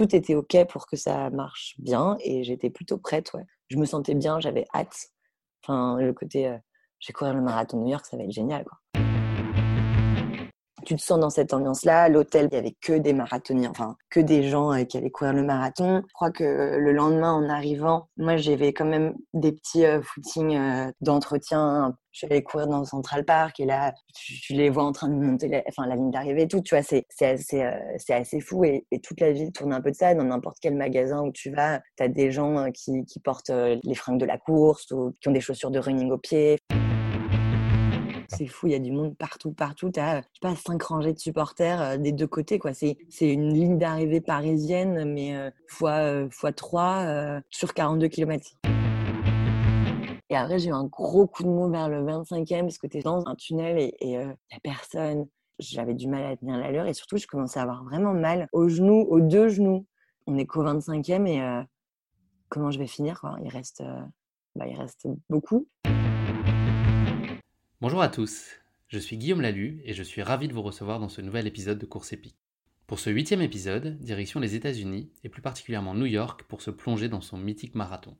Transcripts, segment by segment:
tout était OK pour que ça marche bien et j'étais plutôt prête. Ouais. Je me sentais bien, j'avais hâte. Enfin, le côté, euh, je vais courir le marathon de New York, ça va être génial. Tu te sens dans cette ambiance-là. L'hôtel, il y avait que des marathoniens, enfin que des gens euh, qui allaient courir le marathon. Je crois que le lendemain, en arrivant, moi j'avais quand même des petits euh, footings euh, d'entretien. Je suis allée courir dans Central Park et là, tu, les vois en train de monter la, enfin, la ligne d'arrivée et tout. Tu vois, c'est assez, fou et, toute la ville tourne un peu de ça. Dans n'importe quel magasin où tu vas, tu as des gens qui, qui portent les fringues de la course ou qui ont des chaussures de running au pied c'est fou, il y a du monde partout, partout. Tu as, je sais pas, cinq rangées de supporters euh, des deux côtés. quoi. C'est une ligne d'arrivée parisienne, mais euh, fois, euh, fois 3 sur 42 km. Et après, j'ai eu un gros coup de mou vers le 25e parce que tu es dans un tunnel et il n'y a personne. J'avais du mal à tenir l'allure et surtout, je commençais à avoir vraiment mal aux genoux, aux deux genoux. On est qu'au 25e et comment je vais finir il, reste, bah, il reste beaucoup. Bonjour à tous, je suis Guillaume Lalu et je suis ravi de vous recevoir dans ce nouvel épisode de Course épique. Pour ce huitième épisode, direction les États-Unis et plus particulièrement New York pour se plonger dans son mythique marathon.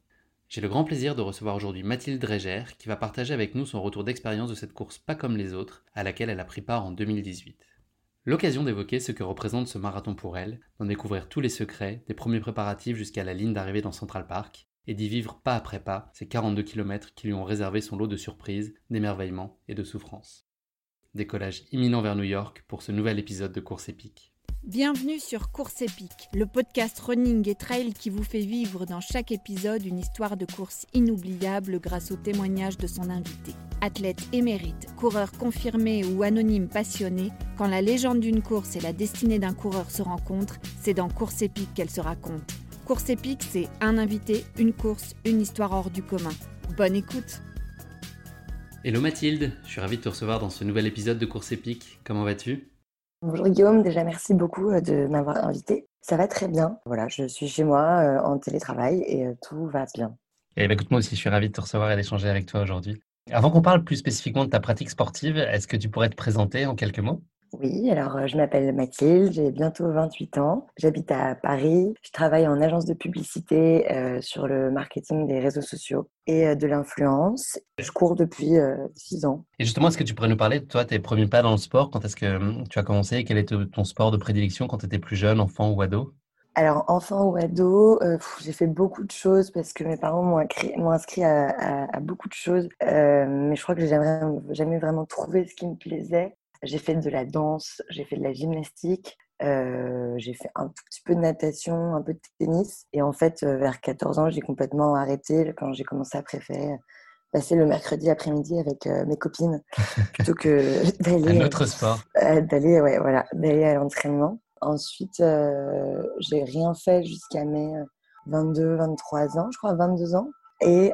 J'ai le grand plaisir de recevoir aujourd'hui Mathilde Dreger qui va partager avec nous son retour d'expérience de cette course pas comme les autres à laquelle elle a pris part en 2018. L'occasion d'évoquer ce que représente ce marathon pour elle, d'en découvrir tous les secrets, des premiers préparatifs jusqu'à la ligne d'arrivée dans Central Park, et d'y vivre pas après pas ces 42 km qui lui ont réservé son lot de surprises, d'émerveillements et de souffrances. Décollage imminent vers New York pour ce nouvel épisode de Course épique. Bienvenue sur Course épique, le podcast running et trail qui vous fait vivre dans chaque épisode une histoire de course inoubliable grâce au témoignage de son invité. Athlète émérite, coureur confirmé ou anonyme passionné, quand la légende d'une course et la destinée d'un coureur se rencontrent, c'est dans Course épique qu'elle se raconte. Course épique, c'est un invité, une course, une histoire hors du commun. Bonne écoute Hello Mathilde, je suis ravi de te recevoir dans ce nouvel épisode de Course épique. Comment vas-tu? Bonjour Guillaume, déjà merci beaucoup euh, de m'avoir invité. Ça va très bien. Voilà, je suis chez moi euh, en télétravail et euh, tout va bien. Et eh ben, écoute, moi aussi, je suis ravi de te recevoir et d'échanger avec toi aujourd'hui. Avant qu'on parle plus spécifiquement de ta pratique sportive, est-ce que tu pourrais te présenter en quelques mots? Oui, alors euh, je m'appelle Mathilde, j'ai bientôt 28 ans, j'habite à Paris, je travaille en agence de publicité euh, sur le marketing des réseaux sociaux et euh, de l'influence. Je cours depuis 6 ans. Et justement, est-ce que tu pourrais nous parler de toi, tes premiers pas dans le sport Quand est-ce que hum, tu as commencé Quel était ton sport de prédilection quand tu étais plus jeune, enfant ou ado? Alors, enfant ou ado, j'ai fait beaucoup de choses parce que mes parents m'ont inscrit, à, beaucoup de choses. mais je crois que j'ai jamais, jamais vraiment trouvé ce qui me plaisait. J'ai fait de la danse, j'ai fait de la gymnastique, euh, j'ai fait un tout petit peu de natation, un peu de tennis. Et en fait, euh, vers 14 ans, j'ai complètement arrêté quand j'ai commencé à préférer passer le mercredi après-midi avec euh, mes copines plutôt que d'aller. Un autre sport. d'aller, ouais, voilà, d'aller à l'entraînement. Ensuite, j'ai rien fait jusqu'à mes 22, 23 ans, je crois, 22 ans. Et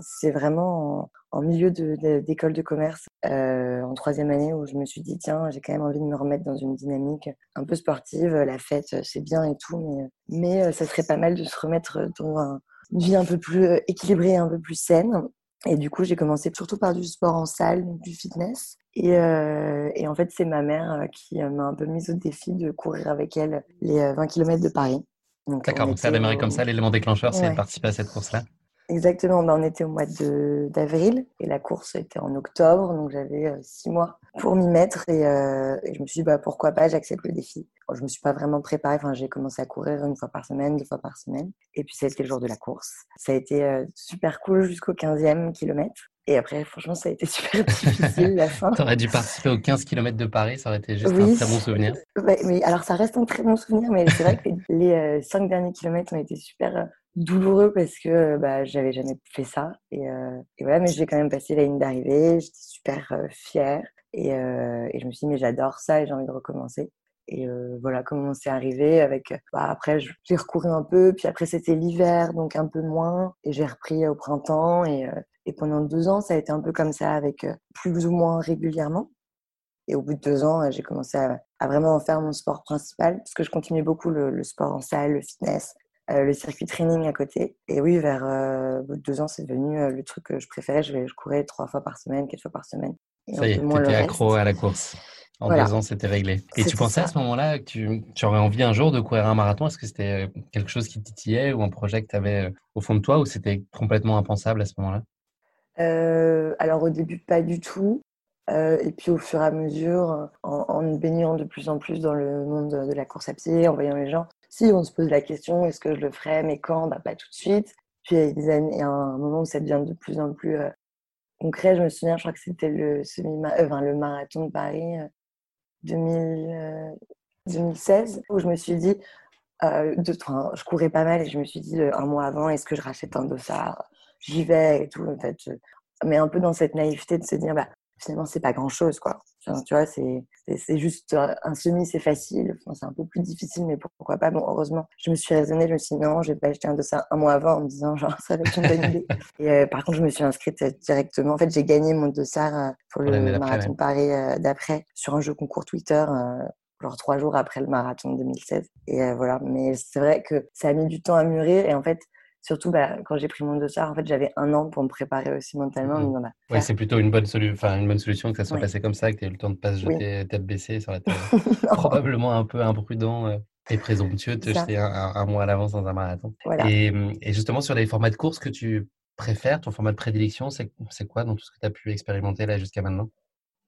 c'est vraiment en, milieu d'école de, commerce, en troisième année, où je me suis dit, tiens, j'ai quand même envie de me remettre dans une dynamique un peu sportive. La fête, c'est bien et tout, mais, ça serait pas mal de se remettre dans une vie un peu plus équilibrée, un peu plus saine. Et du coup, j'ai commencé surtout par du sport en salle, du fitness. Et en fait, c'est ma mère qui m'a un peu mise au défi de courir avec elle les 20 km de Paris. D'accord, donc ça a démarré comme ça, l'élément déclencheur, c'est participer à cette course-là Exactement, ben, on était au mois d'avril et la course était en octobre, donc j'avais euh, six mois pour m'y mettre euh, et, je me suis dit bah, pourquoi pas, j'accepte le défi. je ne me suis pas vraiment préparée, enfin, j'ai commencé à courir une fois par semaine, deux fois par semaine et puis ça a été le jour de la course. Ça a été euh, super cool jusqu'au 15e kilomètre et après, franchement, ça a été super difficile la fin. tu aurais dû participer aux 15 km de Paris, ça aurait été juste un très bon souvenir. mais alors, ça reste un très bon souvenir, mais c'est vrai que les, cinq derniers kilomètres ont été super douloureux parce que bah, j'avais jamais fait ça. Et, euh, et voilà, mais j'ai quand même passé la ligne d'arrivée, j'étais super euh, fière. Et, euh, et, je me suis dit, mais j'adore ça et j'ai envie de recommencer. Et euh, voilà comment c'est arrivé. Avec, bah, après, j'ai recouru un peu, puis après, c'était l'hiver, donc un peu moins. Et j'ai repris au printemps. Et, et pendant deux ans, ça a été un peu comme ça, avec plus ou moins régulièrement. Et au bout de deux ans, j'ai commencé à, à, vraiment en faire mon sport principal, parce que je continuais beaucoup le, le sport en salle, le fitness, euh, le circuit training à côté. Et oui, vers euh, deux ans, c'est devenu euh, le truc que je préférais. Je, je courais trois fois par semaine, quatre fois par semaine. Ça y est, tu étais accro à la course. En deux ans, c'était réglé. Et tu pensais à ce moment-là que tu, tu, aurais envie un jour de courir un marathon? Est-ce que c'était quelque chose qui titillait ou un projet que tu avais au fond de toi ou c'était complètement impensable à ce moment-là? Alors au début, pas du tout. et puis au fur et à mesure, en, baignant de plus en plus dans le monde de, la course à pied, en voyant les gens, si on se pose la question, est-ce que je le ferais, mais quand bah, Pas tout de suite. Puis il y a des années, un moment où ça devient de plus en plus concret. Je me souviens, je crois que c'était le, euh, le marathon de Paris 2000, 2016, où je me suis dit, euh, de, je courais pas mal et je me suis dit un mois avant, est-ce que je rachète un dossard? J'y vais et tout. En fait, mais un peu dans cette naïveté de se dire, bah, finalement, c'est pas grand chose, quoi. tu vois, c'est, c'est juste un semi, c'est facile. c'est un peu plus difficile, mais pourquoi pas? Bon, heureusement, je me suis raisonnée, je me suis dit non, je vais pas acheter un de ça un mois avant en me disant, genre, ça va être une bonne idée. Et euh, par contre, je me suis inscrite directement. En fait, j'ai gagné mon dossard euh, pour le marathon de Paris euh, d'après sur un jeu concours Twitter. genre trois jours après le marathon de 2016. Et voilà, mais c'est vrai que ça a mis du temps à mûrir. Et en fait, surtout bah, quand j'ai pris mon dossard, en fait, j'avais un an pour me préparer aussi mentalement. Mmh. Bah, oui, c'est plutôt une bonne, une bonne solution que ça soit passé comme ça, que tu aies eu le temps de ne pas se jeter tête baissée sur la tête. Probablement un peu imprudent euh, et présomptueux de te jeter un, mois à l'avance dans un marathon. Et, et, justement, sur les formats de course que tu préfères, ton format de prédilection, c'est quoi dans tout ce que tu as pu expérimenter là jusqu'à maintenant?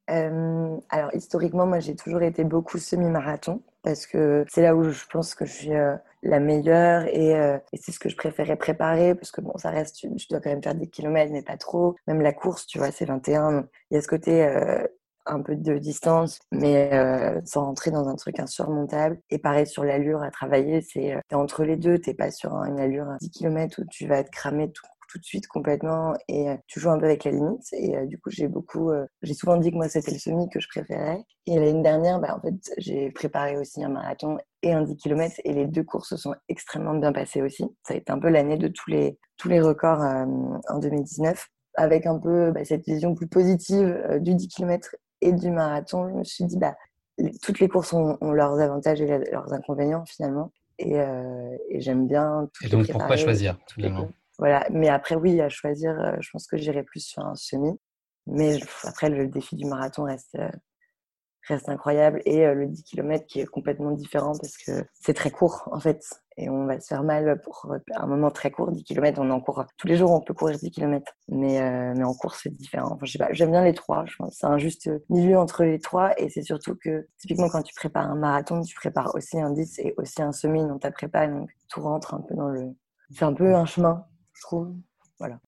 Euh, alors historiquement, moi j'ai toujours été beaucoup semi-marathon parce que c'est là où je pense que je suis euh, la meilleure euh, et, c'est ce que je préférais préparer parce que bon, ça reste, je dois quand même faire des kilomètres, mais pas trop. Même la course, tu vois, c'est 21. il y a ce côté euh, un peu de distance, mais euh, sans rentrer dans un truc insurmontable. Et pareil sur l'allure à travailler, c'est entre les deux. T'es pas sur une allure à 10 km où tu vas être cramé tout tout de suite complètement et euh, tu joues un peu avec la limite. Et euh, du coup, j'ai beaucoup, euh, j'ai souvent dit que moi c'était le semi que je préférais. Et l'année dernière, bah, en fait, j'ai préparé aussi un marathon et un 10 km et les deux courses se sont extrêmement bien passées aussi. Ça a été un peu l'année de tous les, tous les records en 2019 avec un peu bah, cette vision plus positive du 10 km et du marathon. Je me suis dit, bah, toutes les courses ont, leurs avantages et leurs inconvénients finalement. Et, et j'aime bien. et donc, pourquoi choisir tout monde voilà. Mais après, oui, à choisir, euh, je pense que j'irai plus sur un semi. Mais après, le défi du marathon reste, euh, incroyable. Et euh, le 10 km qui est complètement différent parce que c'est très court, en fait. Et on va se faire mal pour un moment très court. 10 km, on en court. Tous les jours, on peut courir 10 km. Mais, en course, c'est différent. Enfin, j'aime bien les trois. Je pense c'est un juste milieu entre les trois. Et c'est surtout que, typiquement, quand tu prépares un marathon, tu prépares aussi un 10 et aussi un semi dans ta prépa. Donc, tout rentre un peu dans le. C'est un peu un chemin je trouve. Voilà.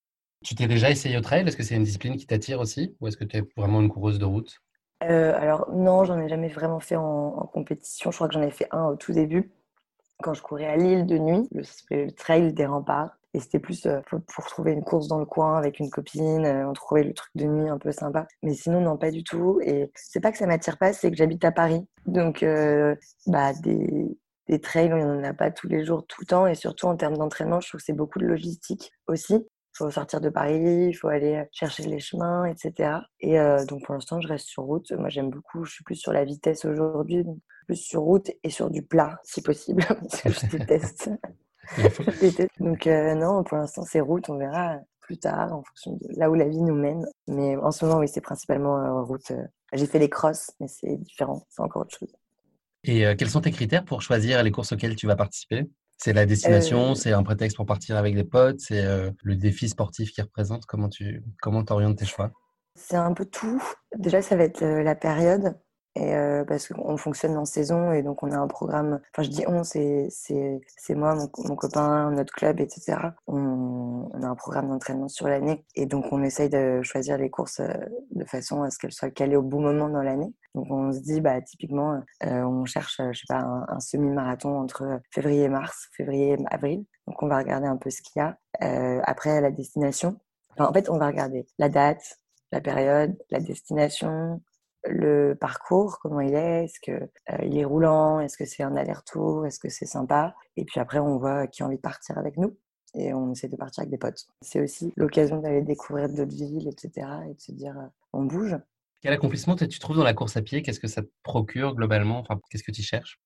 Tu t'es déjà essayé au trail? Est-ce que c'est une discipline qui t'attire aussi? Ou est-ce que tu es vraiment une coureuse de route? Euh, Alors, non, j'en ai jamais vraiment fait en, compétition. Je crois que j'en ai fait un au tout début, quand je courais à Lille de nuit, le, trail des remparts. Et c'était plus euh, pour, trouver une course dans le coin avec une copine. Euh, on trouvait le truc de nuit un peu sympa. Mais sinon, non, pas du tout. Et c'est pas que ça m'attire pas, c'est que j'habite à Paris. Donc, bah, des, des trails, on n'en a pas tous les jours, tout le temps. Et surtout en termes d'entraînement, je trouve que c'est beaucoup de logistique aussi. Il faut sortir de Paris, il faut aller euh, chercher les chemins, etc. Et euh, donc pour l'instant, je reste sur route. Moi, j'aime beaucoup, je suis plus sur la vitesse aujourd'hui, plus sur route et sur du plat, si possible, parce que je déteste. Donc euh, non, pour l'instant, c'est route, on verra plus tard en fonction de là où la vie nous mène. Mais en ce moment, oui, c'est principalement route. J'ai fait les crosses, mais c'est différent, c'est encore autre chose. Et euh, quels sont tes critères pour choisir les courses auxquelles tu vas participer? C'est la destination, euh. c'est un prétexte pour partir avec des potes, c'est euh, le défi sportif qui représente? Comment tu comment orientes tes choix? C'est un peu tout. Déjà, ça va être la période. Et parce qu'on fonctionne en saison et donc on a un programme. Enfin, je dis on, c'est moi, mon, copain, notre club, etc. On, a un programme d'entraînement sur l'année et donc on essaye de choisir les courses de façon à ce qu'elles soient calées au bon moment dans l'année. Donc on se dit, bah, typiquement, euh, on cherche, je sais pas, un, semi-marathon entre février et mars, février et avril. Donc on va regarder un peu ce qu'il y a. Euh, après, la destination. en fait, on va regarder la date, la période, la destination, le parcours, comment il est, est-ce que euh, il est roulant, est-ce que c'est un aller-retour, est-ce que c'est sympa? Et puis après, on voit qui a envie de partir avec nous et on essaie de partir avec des potes. C'est aussi l'occasion d'aller découvrir d'autres villes, etc. et de se dire on bouge. Quel accomplissement tu trouves dans la course à pied? Qu'est-ce que ça te procure globalement? Enfin, Qu'est-ce que tu cherches?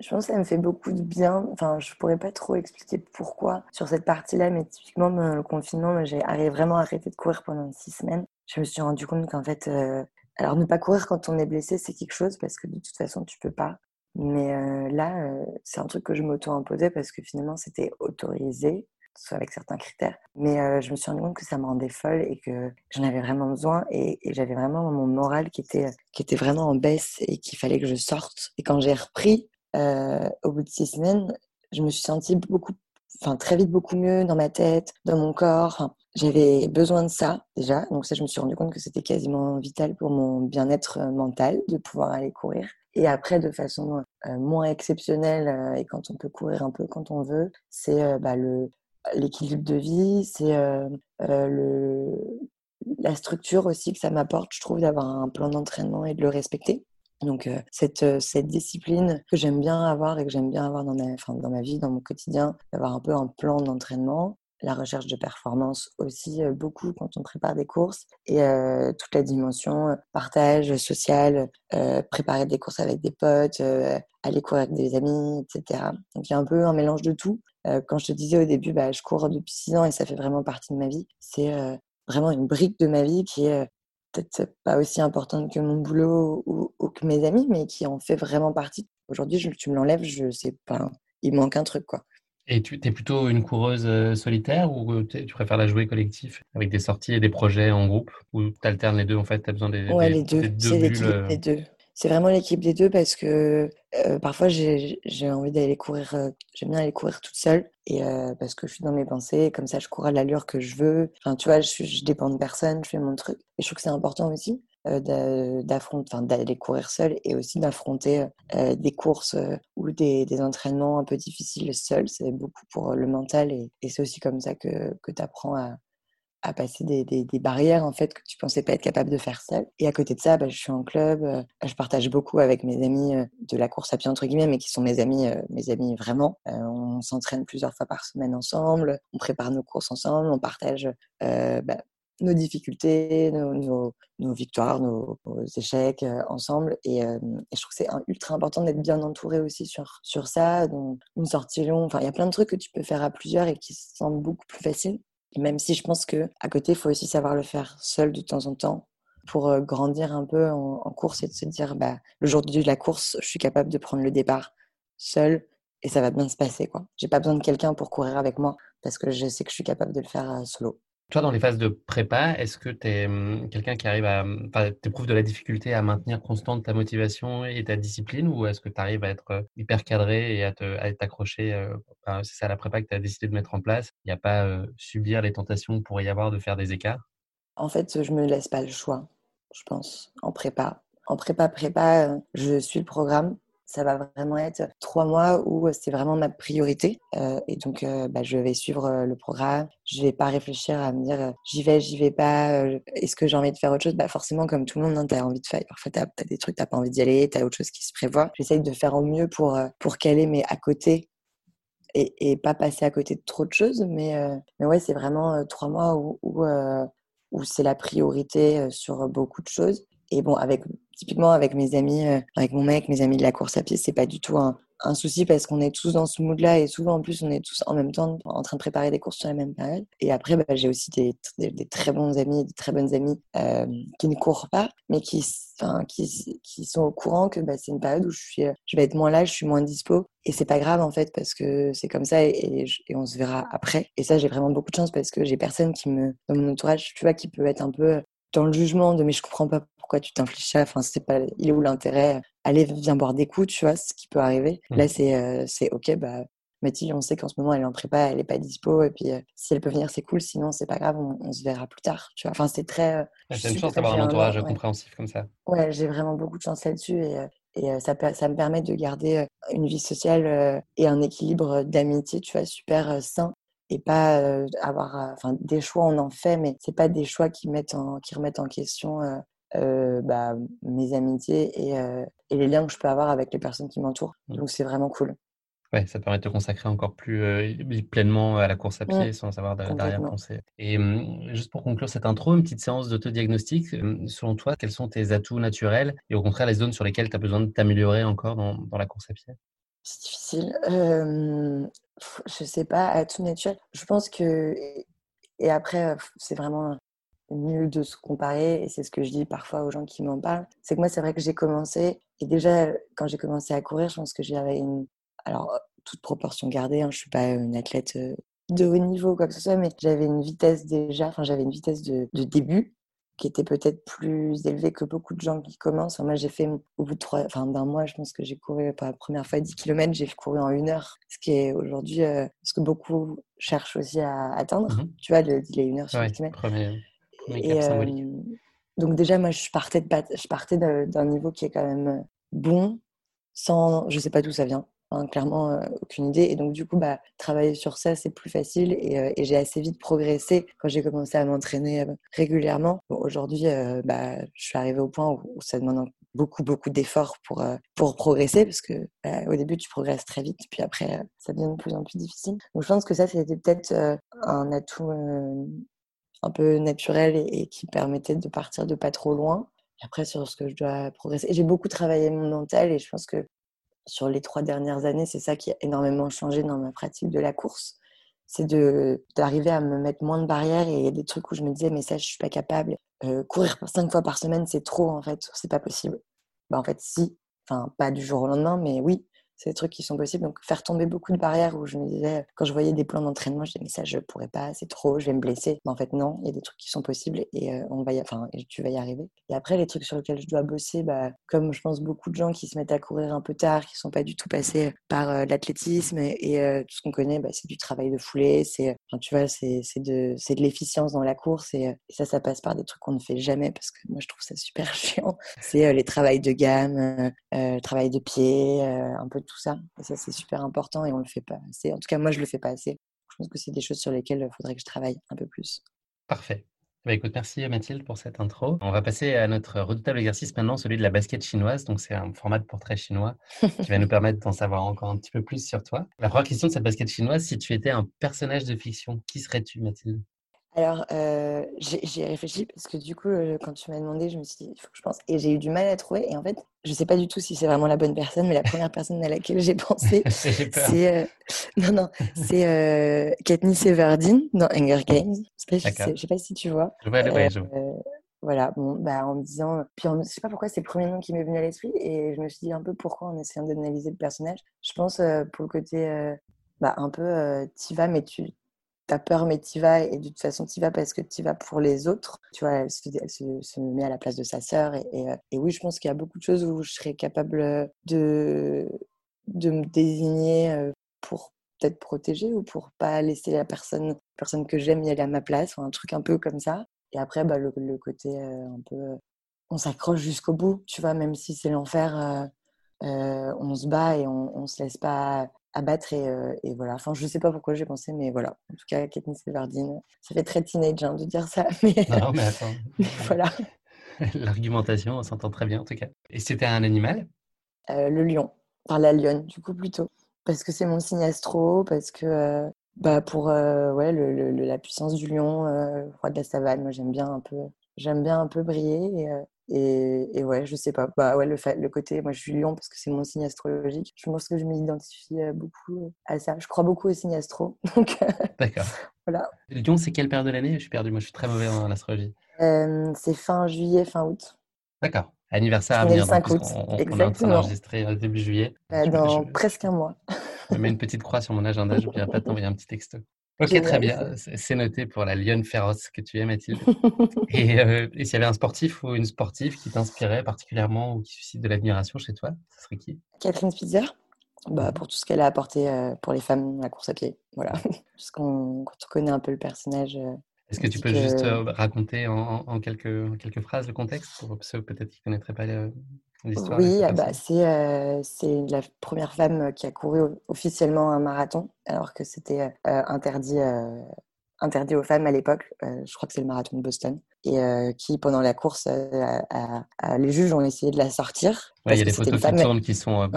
Je pense que ça me fait beaucoup de bien. Enfin, je pourrais pas trop expliquer pourquoi sur cette partie-là, mais typiquement, le confinement, j'ai vraiment arrêté de courir pendant six semaines. Je me suis rendu compte qu'en fait, euh, Alors, ne pas courir quand on est blessé, c'est quelque chose parce que de toute façon, tu peux pas. Mais euh, là, euh, c'est un truc que je m'auto-imposais parce que finalement, c'était autorisé, soit avec certains critères. Mais euh, je me suis rendu compte que ça me rendait folle et que j'en avais vraiment besoin et, et j'avais vraiment mon moral qui était, qui était vraiment en baisse et qu'il fallait que je sorte. Et quand j'ai repris, au bout de six semaines, je me suis sentie beaucoup enfin très vite beaucoup mieux dans ma tête, dans mon corps. J'avais besoin de ça déjà, donc ça je me suis rendu compte que c'était quasiment vital pour mon bien-être euh, mental de pouvoir aller courir. Et après, de façon euh, moins exceptionnelle euh, et quand on peut courir un peu quand on veut, c'est bah, le l'équilibre de vie, c'est le la structure aussi que ça m'apporte, je trouve, d'avoir un plan d'entraînement et de le respecter. Donc euh, cette, euh, cette discipline que j'aime bien avoir et que j'aime bien avoir dans ma, dans ma vie, dans mon quotidien, d'avoir un peu un plan d'entraînement, la recherche de performance aussi beaucoup quand on prépare des courses et toute la dimension partage social, préparer des courses avec des potes, aller courir avec des amis, etc. Donc il y a un peu un mélange de tout. quand je te disais au début, bah, je cours depuis six ans et ça fait vraiment partie de ma vie. C'est vraiment une brique de ma vie qui est peut-être pas aussi importante que mon boulot ou, que mes amis, mais qui en fait vraiment partie. Aujourd'hui, tu me l'enlèves, je sais pas, il manque un truc, quoi. Et tu es plutôt une coureuse euh, solitaire ou euh, tu préfères la jouer collectif avec des sorties et des projets en groupe ou tu alternes les deux en fait? Tu as besoin des, ouais, les deux. C'est les deux. C'est vraiment l'équipe des deux parce que euh, parfois j'ai envie d'aller courir, euh, j'aime bien aller courir toute seule et euh, parce que je suis dans mes pensées, comme ça je cours à l'allure que je veux. Enfin, tu vois, je, je dépends de personne, je fais mon truc. Et je trouve que c'est important aussi d'affronter, enfin d'aller courir seule et aussi d'affronter des courses ou des, entraînements un peu difficiles seul. C'est beaucoup pour le mental et, c'est aussi comme ça que, que tu apprends à, à passer des, des, barrières en fait que tu pensais pas être capable de faire seul. Et à côté de ça, bah, je suis en club, euh, je partage beaucoup avec mes amis euh, de la course à pied entre guillemets, mais qui sont mes amis, euh, mes amis vraiment. on s'entraîne plusieurs fois par semaine ensemble, on prépare nos courses ensemble, on partage bah, nos difficultés, nos, nos, victoires, nos, échecs ensemble. Et, et, je trouve que c'est ultra important d'être bien entouré aussi sur, sur ça. Donc, une sortie longue, enfin, il y a plein de trucs que tu peux faire à plusieurs et qui semblent beaucoup plus faciles. Même si je pense que à côté, il faut aussi savoir le faire seul de temps en temps pour euh, grandir un peu en, course et de se dire, bah, le jour de la course, je suis capable de prendre le départ seul et ça va bien se passer. quoi. J'ai pas besoin de quelqu'un pour courir avec moi parce que je sais que je suis capable de le faire euh, solo. Toi, dans les phases de prépa, est-ce que tu es hum, quelqu'un qui arrive à. Hum, enfin, éprouves de la difficulté à maintenir constante ta motivation et ta discipline ou est-ce que tu arrives à être euh, hyper cadré et à t'accrocher euh, C'est ça la prépa que tu as décidé de mettre en place. Il n'y a pas euh, subir les tentations pour y avoir de faire des écarts? En fait, je me laisse pas le choix, je pense, en prépa. En prépa, prépa, je suis le programme ça va vraiment être trois mois où c'est vraiment ma priorité. Euh, et donc, euh, bah, je vais suivre euh, le programme. Je vais pas réfléchir à me dire j'y vais, j'y vais pas. Est-ce que j'ai envie de faire autre chose? Bah, Forcément, comme tout le monde, hein, tu as envie de faire. Parfois, tu as, des trucs, tu pas envie d'y aller, tu as autre chose qui se prévoit. J'essaye de faire au mieux pour, pour caler, mais à côté. Et, et, pas passer à côté de trop de choses. Mais, mais ouais, c'est vraiment trois mois où, où, où c'est la priorité sur beaucoup de choses. Et bon, avec typiquement avec mes amis, euh, avec mon mec, mes amis de la course à pied, c'est pas du tout un, souci parce qu'on est tous dans ce mood-là et souvent en plus on est tous en même temps en train de préparer des courses sur la même période. Et après, bah, j'ai aussi des, très bons amis, des très bonnes amies euh, qui ne courent pas, mais qui, sont au courant que bah, c'est une période où je, suis, je vais être moins là, je suis moins dispo. Et c'est pas grave en fait parce que c'est comme ça et, on se verra après. Et ça, j'ai vraiment beaucoup de chance parce que j'ai personne dans mon entourage, qui peut être un peu dans le jugement de mais je comprends pas pourquoi tu t'infliges ça? Enfin c'est pas il est où l'intérêt? Allez viens boire des coups tu vois ce qui peut arriver. Mmh. là c'est euh, c'est ok bah Mathilde on sait qu'en ce moment elle est en prépa elle est pas dispo et puis euh, si elle peut venir c'est cool sinon c'est pas grave on, se verra plus tard tu vois. Enfin c'est très euh, j'ai une chance d'avoir un entourage compréhensif comme ça. Ouais j'ai vraiment beaucoup de chance là-dessus et et ça, ça me permet de garder une vie sociale et un équilibre d'amitié, tu vois, super sain et pas avoir enfin des choix on en fait mais c'est pas des choix qui mettent en qui remettent en question euh, bah, mes amitiés et, et, les liens que je peux avoir avec les personnes qui m'entourent mmh. donc c'est vraiment cool Ouais, ça permet de te consacrer encore plus pleinement à la course à pied sans avoir d'arrière-pensée. Et mmh, juste pour conclure cette intro, une petite séance d'autodiagnostic. selon toi, quels sont tes atouts naturels et au contraire les zones sur lesquelles tu as besoin de t'améliorer encore dans, dans, la course à pied? C'est difficile. Euh, je sais pas, à tout naturel. Je pense que. Et après, c'est vraiment nul de se comparer, et c'est ce que je dis parfois aux gens qui m'en parlent. C'est que moi, c'est vrai que j'ai commencé, et déjà, quand j'ai commencé à courir, je pense que j'avais une. Alors, toute proportion gardée, hein, je suis pas une athlète de haut niveau, quoi que ce soit, mais j'avais une vitesse déjà, enfin, j'avais une vitesse de, de début qui était peut-être plus élevée que beaucoup de gens qui commencent. moi, j'ai fait au bout de trois, enfin, d'un mois, je pense que j'ai couru pour la première fois 10 km, j'ai couru en une heure, ce qui est aujourd'hui ce que beaucoup cherchent aussi à atteindre. Mmh tu vois, les une heure sur ouais, Premier, et, donc déjà, moi, je partais, de, je partais d'un niveau qui est quand même bon, sans, je sais pas d'où ça vient. Hein, clairement, euh, aucune idée. Et donc, du coup, bah, travailler sur ça, c'est plus facile. Et, euh, et j'ai assez vite progressé quand j'ai commencé à m'entraîner euh, régulièrement. Bon, Aujourd'hui, bah, je suis arrivée au point où, ça demande beaucoup, beaucoup d'efforts pour, pour progresser. Parce que bah, au début, tu progresses très vite. Puis après, ça devient de plus en plus difficile. Donc, je pense que ça, c'était peut-être un atout un peu naturel et, qui permettait de partir de pas trop loin. Après, sur ce que je dois progresser. J'ai beaucoup travaillé mon mental et je pense que sur les trois dernières années, c'est ça qui a énormément changé dans ma pratique de la course. C'est d'arriver à me mettre moins de barrières et il y a des trucs où je me disais, mais ça, je suis pas capable. Euh, courir cinq fois par semaine, c'est trop, en fait, c'est pas possible. Bah, en fait, si. Enfin, pas du jour au lendemain, mais oui, c'est des trucs qui sont possibles. Donc, faire tomber beaucoup de barrières où je me disais, quand je voyais des plans d'entraînement, je disais, mais ça, je pourrais pas, c'est trop, je vais me blesser. Mais en fait, non, il y a des trucs qui sont possibles et euh, on va y, enfin, tu vas y arriver. Et après, les trucs sur lesquels je dois bosser, bah, comme je pense beaucoup de gens qui se mettent à courir un peu tard, qui sont pas du tout passés par euh, l'athlétisme et, euh, tout ce qu'on connaît, bah, c'est du travail de foulée, c'est, tu vois, c'est, de, c'est de l'efficience dans la course et, ça, ça passe par des trucs qu'on ne fait jamais parce que moi, je trouve ça super chiant. C'est les travails de gamme, le travail de pied, un peu tout ça. Et ça, c'est super important et on le fait pas assez. En tout cas, moi, je le fais pas assez. Je pense que c'est des choses sur lesquelles il faudrait que je travaille un peu plus. Parfait. Bah, écoute, merci Mathilde pour cette intro. On va passer à notre redoutable exercice maintenant, celui de la basket chinoise. Donc, c'est un format de portrait chinois qui va nous permettre d'en savoir encore un petit peu plus sur toi. La première question de cette basket chinoise, si tu étais un personnage de fiction, qui serais-tu, Mathilde? Alors, euh, j'ai réfléchi parce que du coup, euh, quand tu m'as demandé, je me suis dit, il faut que je pense. Et j'ai eu du mal à trouver. Et en fait, je ne sais pas du tout si c'est vraiment la bonne personne, mais la première personne à laquelle j'ai pensé, c'est. Euh, non, non, c'est Katniss Everdeen dans Hunger Games. Je ne sais, pas si tu vois. Je vois, ouais, je voilà, bon, bah, en me disant. Puis, je ne sais pas pourquoi c'est le premier nom qui m'est venu à l'esprit. Et je me suis dit un peu pourquoi en essayant d'analyser le personnage. Je pense pour le côté. Bah, un peu, tu vas, mais tu t'as peur, mais t'y vas, et de toute façon, t'y vas parce que t'y vas pour les autres. Tu vois, elle se, met à la place de sa sœur. Euh, et, oui, je pense qu'il y a beaucoup de choses où je serais capable de, de me désigner euh, pour peut-être protéger ou pour pas laisser la personne, personne que j'aime y aller à ma place, ou un truc un peu comme ça. Et après, bah, le, côté euh, un peu. On s'accroche jusqu'au bout, tu vois, même si c'est l'enfer, on se bat et on se laisse pas abattre et, euh, et, voilà. Enfin, je sais pas pourquoi j'ai pensé, mais voilà. En tout cas, Katniss Everdeen, ça fait très teenage hein, de dire ça, mais, non, mais attends. voilà. L'argumentation, on s'entend très bien en tout cas. Et c'était un animal? Euh, Le lion, par la lionne, du coup plutôt, parce que c'est mon signe astro, parce que euh, bah pour ouais le, la puissance du lion, roi de la savane. Moi, j'aime bien un peu, j'aime bien un peu briller et, et, ouais, je sais pas. Bah ouais, le, fait, le côté, moi je suis lion parce que c'est mon signe astrologique. Je pense que je m'identifie beaucoup à ça. Je crois beaucoup au signe astro. D'accord. voilà. Le lion, c'est quelle période de l'année? Je suis perdu. Moi, je suis très mauvais en astrologie. c'est fin juillet, fin août. D'accord. Anniversaire à venir. 5 août. On, Exactement. on, est en train d'enregistrer début juillet. Bah, dans presque un mois. je mets une petite croix sur mon agenda. Je n'oublierai pas de t'envoyer un petit texto. Ok, très bien. C'est noté pour la lionne féroce que tu es, Mathilde. Euh, et, s'il y avait un sportif ou une sportive qui t'inspirait particulièrement ou qui suscite de l'admiration chez toi, ce serait qui? Catherine Spitzer. Bah, pour tout ce qu'elle a apporté euh, pour les femmes, la course à pied. Voilà. Parce qu'on, quand on connaît un peu le personnage. Euh, Est-ce que tu peux juste raconter en, quelques, quelques phrases le contexte pour ceux peut-être qui ne connaîtraient pas oui, ah bah, c'est la première femme qui a couru officiellement un marathon, alors que c'était interdit, interdit aux femmes à l'époque. je crois que c'est le marathon de Boston. Et qui, pendant la course, les juges ont essayé de la sortir. il y a des photos qui tournent qui sont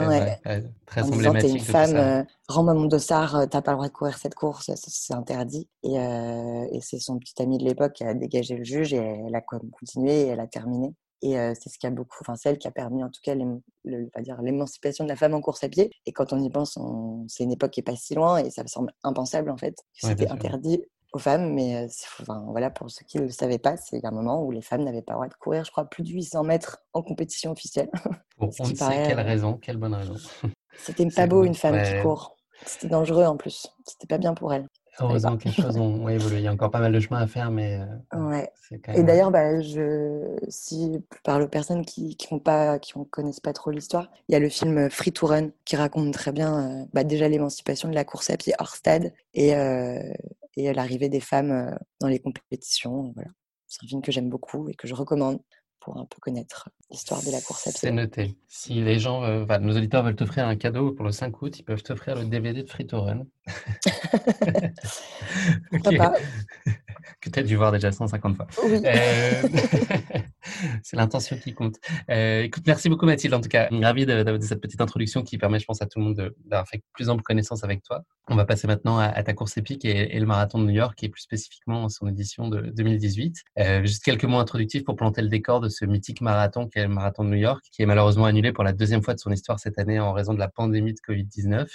très emblématiques. T'es une femme, rends-moi mon dossard, t'as pas le droit de courir cette course, c'est interdit. Et, et c'est son petit ami de l'époque qui a dégagé le juge et elle a continué et elle a terminé. Et c'est ce qui a beaucoup, enfin, celle qui a permis en tout cas l'émancipation de la femme en course à pied. Et quand on y pense, c'est une époque qui est pas si loin et ça me semble impensable en fait. C'était interdit aux femmes, mais enfin, voilà, pour ceux qui ne le savaient pas, c'est un moment où les femmes n'avaient pas le droit de courir, je crois, plus de 800 mètres en compétition officielle. Pour on ne sait quelle raison, quelle bonne raison. C'était pas beau une femme qui court. C'était dangereux en plus. C'était pas bien pour elle. Heureusement que les choses ont évolué. Il y a encore pas mal de chemin à faire, mais. ouais. Et d'ailleurs, bah, je... si je parle aux personnes qui ne pas, qui connaissent pas trop l'histoire, il y a le film Free to Run qui raconte très bien bah, déjà l'émancipation de la course à pied hors stade et, et l'arrivée des femmes dans les compétitions. Voilà. C'est un film que j'aime beaucoup et que je recommande pour un peu connaître l'histoire de la course à pied. C'est noté. Si les gens, nos auditeurs veulent t'offrir un cadeau pour le 5 août, ils peuvent t'offrir le DVD de Free to Run. que tu as dû voir déjà 150 fois. Oui. Euh, c'est l'intention qui compte. Euh, écoute, merci beaucoup Mathilde, en tout cas. Ravi d'avoir cette petite introduction qui permet, je pense, à tout le monde d'avoir fait plus ample connaissance avec toi. On va passer maintenant à, ta course épique et, le marathon de New York, et plus spécifiquement son édition de 2018. Euh, juste quelques mots introductifs pour planter le décor de ce mythique marathon qui est le marathon de New York, qui est malheureusement annulé pour la deuxième fois de son histoire cette année en raison de la pandémie de Covid-19.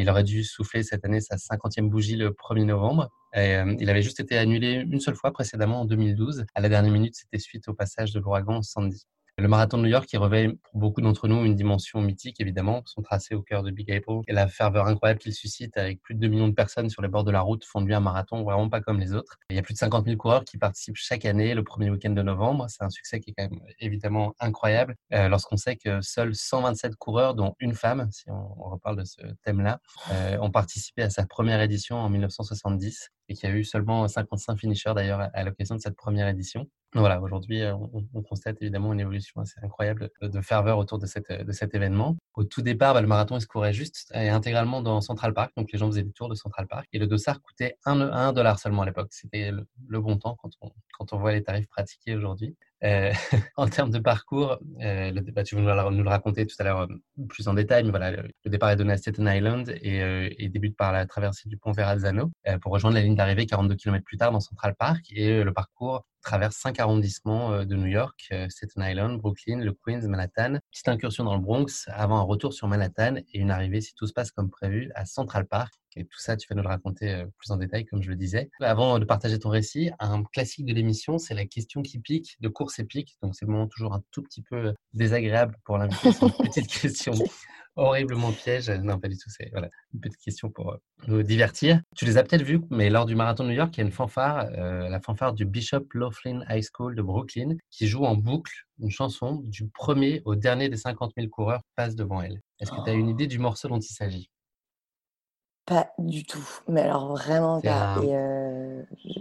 il aurait dû souffler cette année sa 50e bougie le 1er novembre. Euh, il avait juste été annulé une seule fois précédemment en 2012. À la dernière minute, c'était suite au passage de l'ouragan Sandy. Le marathon de New York, qui revêt pour beaucoup d'entre nous une dimension mythique, évidemment, son tracé au cœur de Big Apple et la ferveur incroyable qu'il suscite avec plus de 2 millions de personnes sur les bords de la route font de lui un marathon vraiment pas comme les autres. Il y a plus de 50 000 coureurs qui participent chaque année le premier week-end de novembre. C'est un succès qui est quand même évidemment incroyable euh, lorsqu'on sait que seuls 127 coureurs, dont une femme, si on, reparle de ce thème-là, euh, ont participé à sa première édition en 1970 et qu'il y a eu seulement 55 finishers d'ailleurs à l'occasion de cette première édition. Voilà, aujourd'hui, euh, on, constate évidemment une évolution assez incroyable de, ferveur autour de, cet événement. Au tout départ, bah, le marathon se courait juste et intégralement dans Central Park, donc les gens faisaient des tours de Central Park et le dossard coûtait 1, dollar seulement à l'époque. C'était le, bon temps quand on, voit les tarifs pratiqués aujourd'hui. Euh, en termes de parcours, euh, bah, tu vas nous, le raconter tout à l'heure plus en détail, mais voilà, le, départ est donné à Staten Island et, et débute par la traversée du pont Verrazzano pour rejoindre la ligne d'arrivée 42 km plus tard dans Central Park et le parcours traverse cinq arrondissements euh, de New York, euh, Staten Island, Brooklyn, le Queens, Manhattan. Petite incursion dans le Bronx avant un retour sur Manhattan et une arrivée, si tout se passe comme prévu, à Central Park. Et tout ça, tu vas nous le raconter euh, plus en détail, comme je le disais. Avant de partager ton récit, un classique de l'émission, c'est la question qui pique de course épique. Donc, c'est le moment toujours un tout petit peu désagréable pour l'invité. une petite question horriblement piège. Non, pas du tout. C'est voilà, une petite question pour euh, nous divertir. Tu les as peut-être vus, mais lors du marathon de New York, il y a une fanfare, euh, la fanfare du Bishop Laughlin High School de Brooklyn, qui joue en boucle une chanson du premier au dernier des 50 000 coureurs passe devant elle. Est-ce que tu as une idée du morceau dont il s'agit? Pas du tout, mais alors vraiment pas. Euh,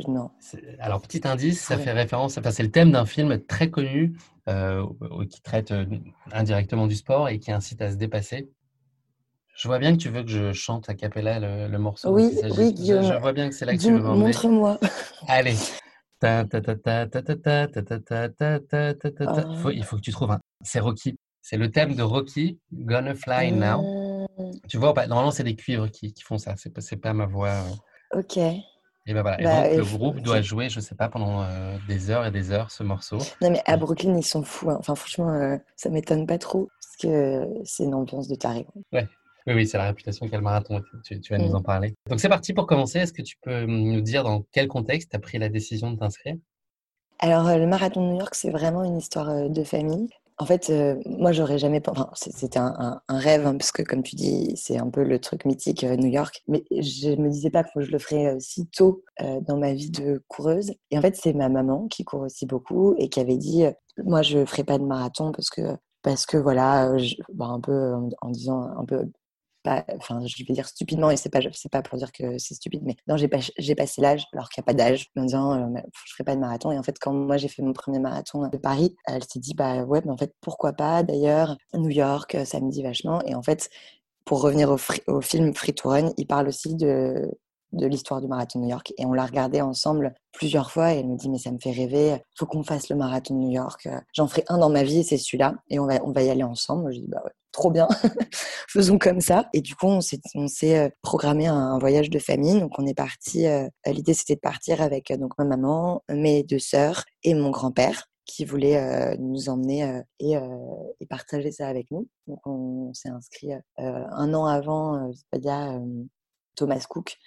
non. Alors petit indice, ça fait référence, enfin c'est le thème d'un film très connu euh, qui traite euh, indirectement du sport et qui incite à se dépasser. Je vois bien que tu veux que je chante à capella le, morceau. Oui, oui, Guillaume. Je, vois bien que c'est là que tu veux m'emmener. Montre-moi. Allez. il faut que tu trouves un. C'est Rocky. C'est le thème de Rocky, Gonna Fly Now. Tu vois, bah, normalement, c'est des cuivres qui, qui font ça. C'est pas, pas ma voix. Euh. Ok. Et ben voilà. Bah, donc, le groupe doit jouer, je sais pas, pendant euh, des heures et des heures ce morceau. Non, mais à Brooklyn, ils sont fous. Hein. Enfin, franchement, euh, ça m'étonne pas trop parce que c'est une ambiance de taré. Ouais. Oui, oui, c'est la réputation qu'a le marathon. Tu, vas nous mm. en parler. Donc, c'est parti pour commencer. Est-ce que tu peux nous dire dans quel contexte tu as pris la décision de t'inscrire? Alors, le marathon de New York, c'est vraiment une histoire de famille. En fait, euh, moi, j'aurais jamais. Enfin, c'était un, rêve, hein, parce que, comme tu dis, c'est un peu le truc mythique euh, New York. Mais je me disais pas que je le ferais euh, si tôt dans ma vie de coureuse. Et en fait, c'est ma maman qui court aussi beaucoup et qui avait dit Moi, je ferai pas de marathon parce que parce que voilà, bah, un peu en, disant un peu enfin, je vais dire stupidement, et c'est pas, c'est pas pour dire que c'est stupide, mais non, j'ai, pas, j'ai passé l'âge, alors qu'il n'y a pas d'âge, en disant, euh, je ferai pas de marathon. Et en fait, quand moi j'ai fait mon premier marathon de Paris, elle s'est dit, bah ouais, mais en fait, pourquoi pas D'ailleurs, New York, ça me dit vachement. Et en fait, pour revenir au, au film Free to Run, il parle aussi de, de l'histoire du marathon de New York. Et on l'a regardé ensemble plusieurs fois et elle me dit mais ça me fait rêver, faut qu'on fasse le marathon de New York. J'en ferai un dans ma vie, c'est celui-là et on va, on va y aller ensemble. Je dis bah ouais, trop bien, faisons comme ça. Et du coup on s'est, on s'est euh, programmé un, voyage de famille. Donc on est parti, euh, l'idée c'était de partir avec euh, donc ma maman, mes deux sœurs et mon grand-père qui voulait nous emmener et, partager ça avec nous. Donc on, s'est inscrit un an avant, Thomas Cook,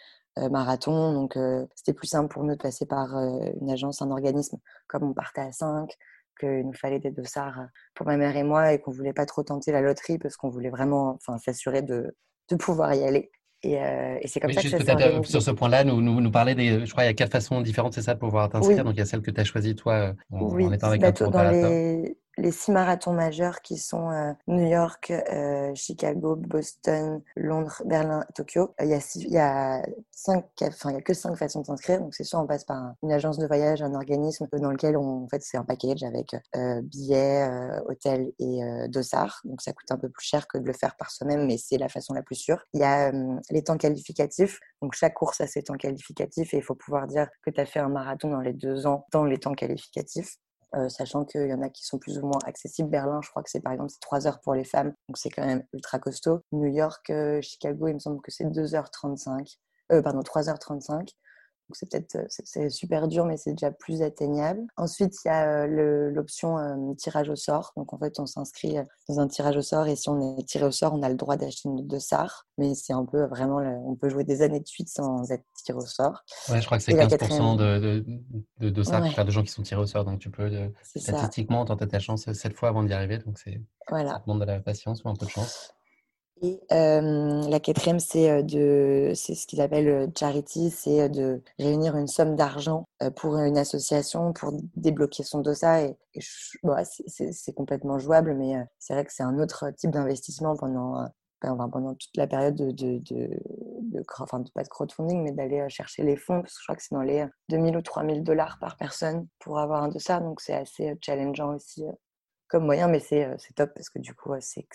marathon. Donc, c'était plus simple pour nous de passer par une agence, un organisme, comme on partait à 5, qu'il nous fallait des dossards pour ma mère et moi et qu'on voulait pas trop tenter la loterie parce qu'on voulait vraiment enfin, s'assurer de, de pouvoir y aller. Et, et c'est comme ça que ça peut-être sur ce point-là, nous, nous, nous, parler des. Je crois qu'il y a quatre façons différentes, c'est ça, de pouvoir t'inscrire. Donc il y a celle que tu as choisie, toi, en, oui. en étant avec un tour dans les, les six marathons majeurs qui sont euh, New York, euh, Chicago, Boston, Londres, Berlin, Tokyo. Euh, il y a, il y a cinq, enfin il y a que cinq façons de s'inscrire. Donc c'est soit on passe par une agence de voyage, un organisme dans lequel on, en fait c'est un package avec billets, hôtel et dossard. Donc ça coûte un peu plus cher que de le faire par soi-même, mais c'est la façon la plus sûre. Il y a les temps qualificatifs. Donc chaque course a ses temps qualificatifs et il faut pouvoir dire que tu as fait un marathon dans les deux ans dans les temps qualificatifs. Euh, sachant qu'il y en a qui sont plus ou moins accessibles. Berlin, je crois que c'est par exemple 3 heures pour les femmes, donc c'est quand même ultra costaud. New York, euh, Chicago, il me semble que c'est 2h35, euh, pardon, 3h35. C'est peut-être euh, c'est super dur, mais c'est déjà plus atteignable. Ensuite, il y a euh, l'option euh, tirage au sort. Donc en fait, on s'inscrit dans un tirage au sort et si on est tiré au sort, on a le droit d'acheter une de SAR. Mais c'est un peu vraiment, on peut jouer des années de suite sans être tiré au sort. Ouais, je crois que c'est 15% de, de, de, de SAR, ouais. de gens qui sont tirés au sort. Donc tu peux statistiquement tenter ta chance sept fois avant d'y arriver. Donc c'est voilà. ça demande de la patience ou un peu de chance. Et la quatrième, c'est de, c'est ce qu'ils appellent charity, c'est de réunir une somme d'argent pour une association pour débloquer son dossier. Et, et bon, c'est complètement jouable, mais c'est vrai que c'est un autre type d'investissement pendant, enfin, pendant toute la période de, de, de, de, enfin, pas de crowdfunding, mais d'aller chercher les fonds, parce que je crois que c'est dans les 2000 ou 3000 dollars par personne pour avoir un dossier, donc c'est assez challengeant aussi comme moyen, mais c'est top parce que du coup, c'est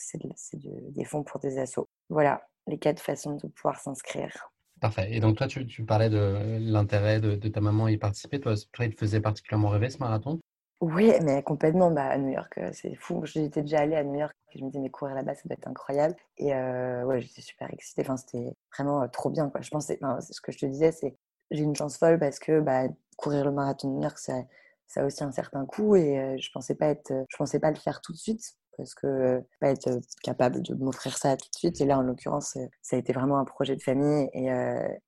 des fonds pour des assos. Voilà les quatre façons de pouvoir s'inscrire. Parfait. Et donc, toi, tu, tu parlais de l'intérêt de, de, ta maman à y participer. Toi, toi, il te faisait particulièrement rêver ce marathon? Oui, mais complètement. Bah, à New York, c'est fou. J'étais déjà allée à New York et je me disais, mais courir là-bas, ça doit être incroyable. Et euh, ouais, j'étais super excitée. Enfin, c'était vraiment trop bien. Quoi. Je pensais, enfin, ce que je te disais, c'est j'ai une chance folle parce que bah, courir le marathon de New York, ça ça a aussi un certain coût et je pensais pas être, je pensais pas le faire tout de suite parce que pas être capable de m'offrir ça tout de suite. Et là, en l'occurrence, ça a été vraiment un projet de famille et,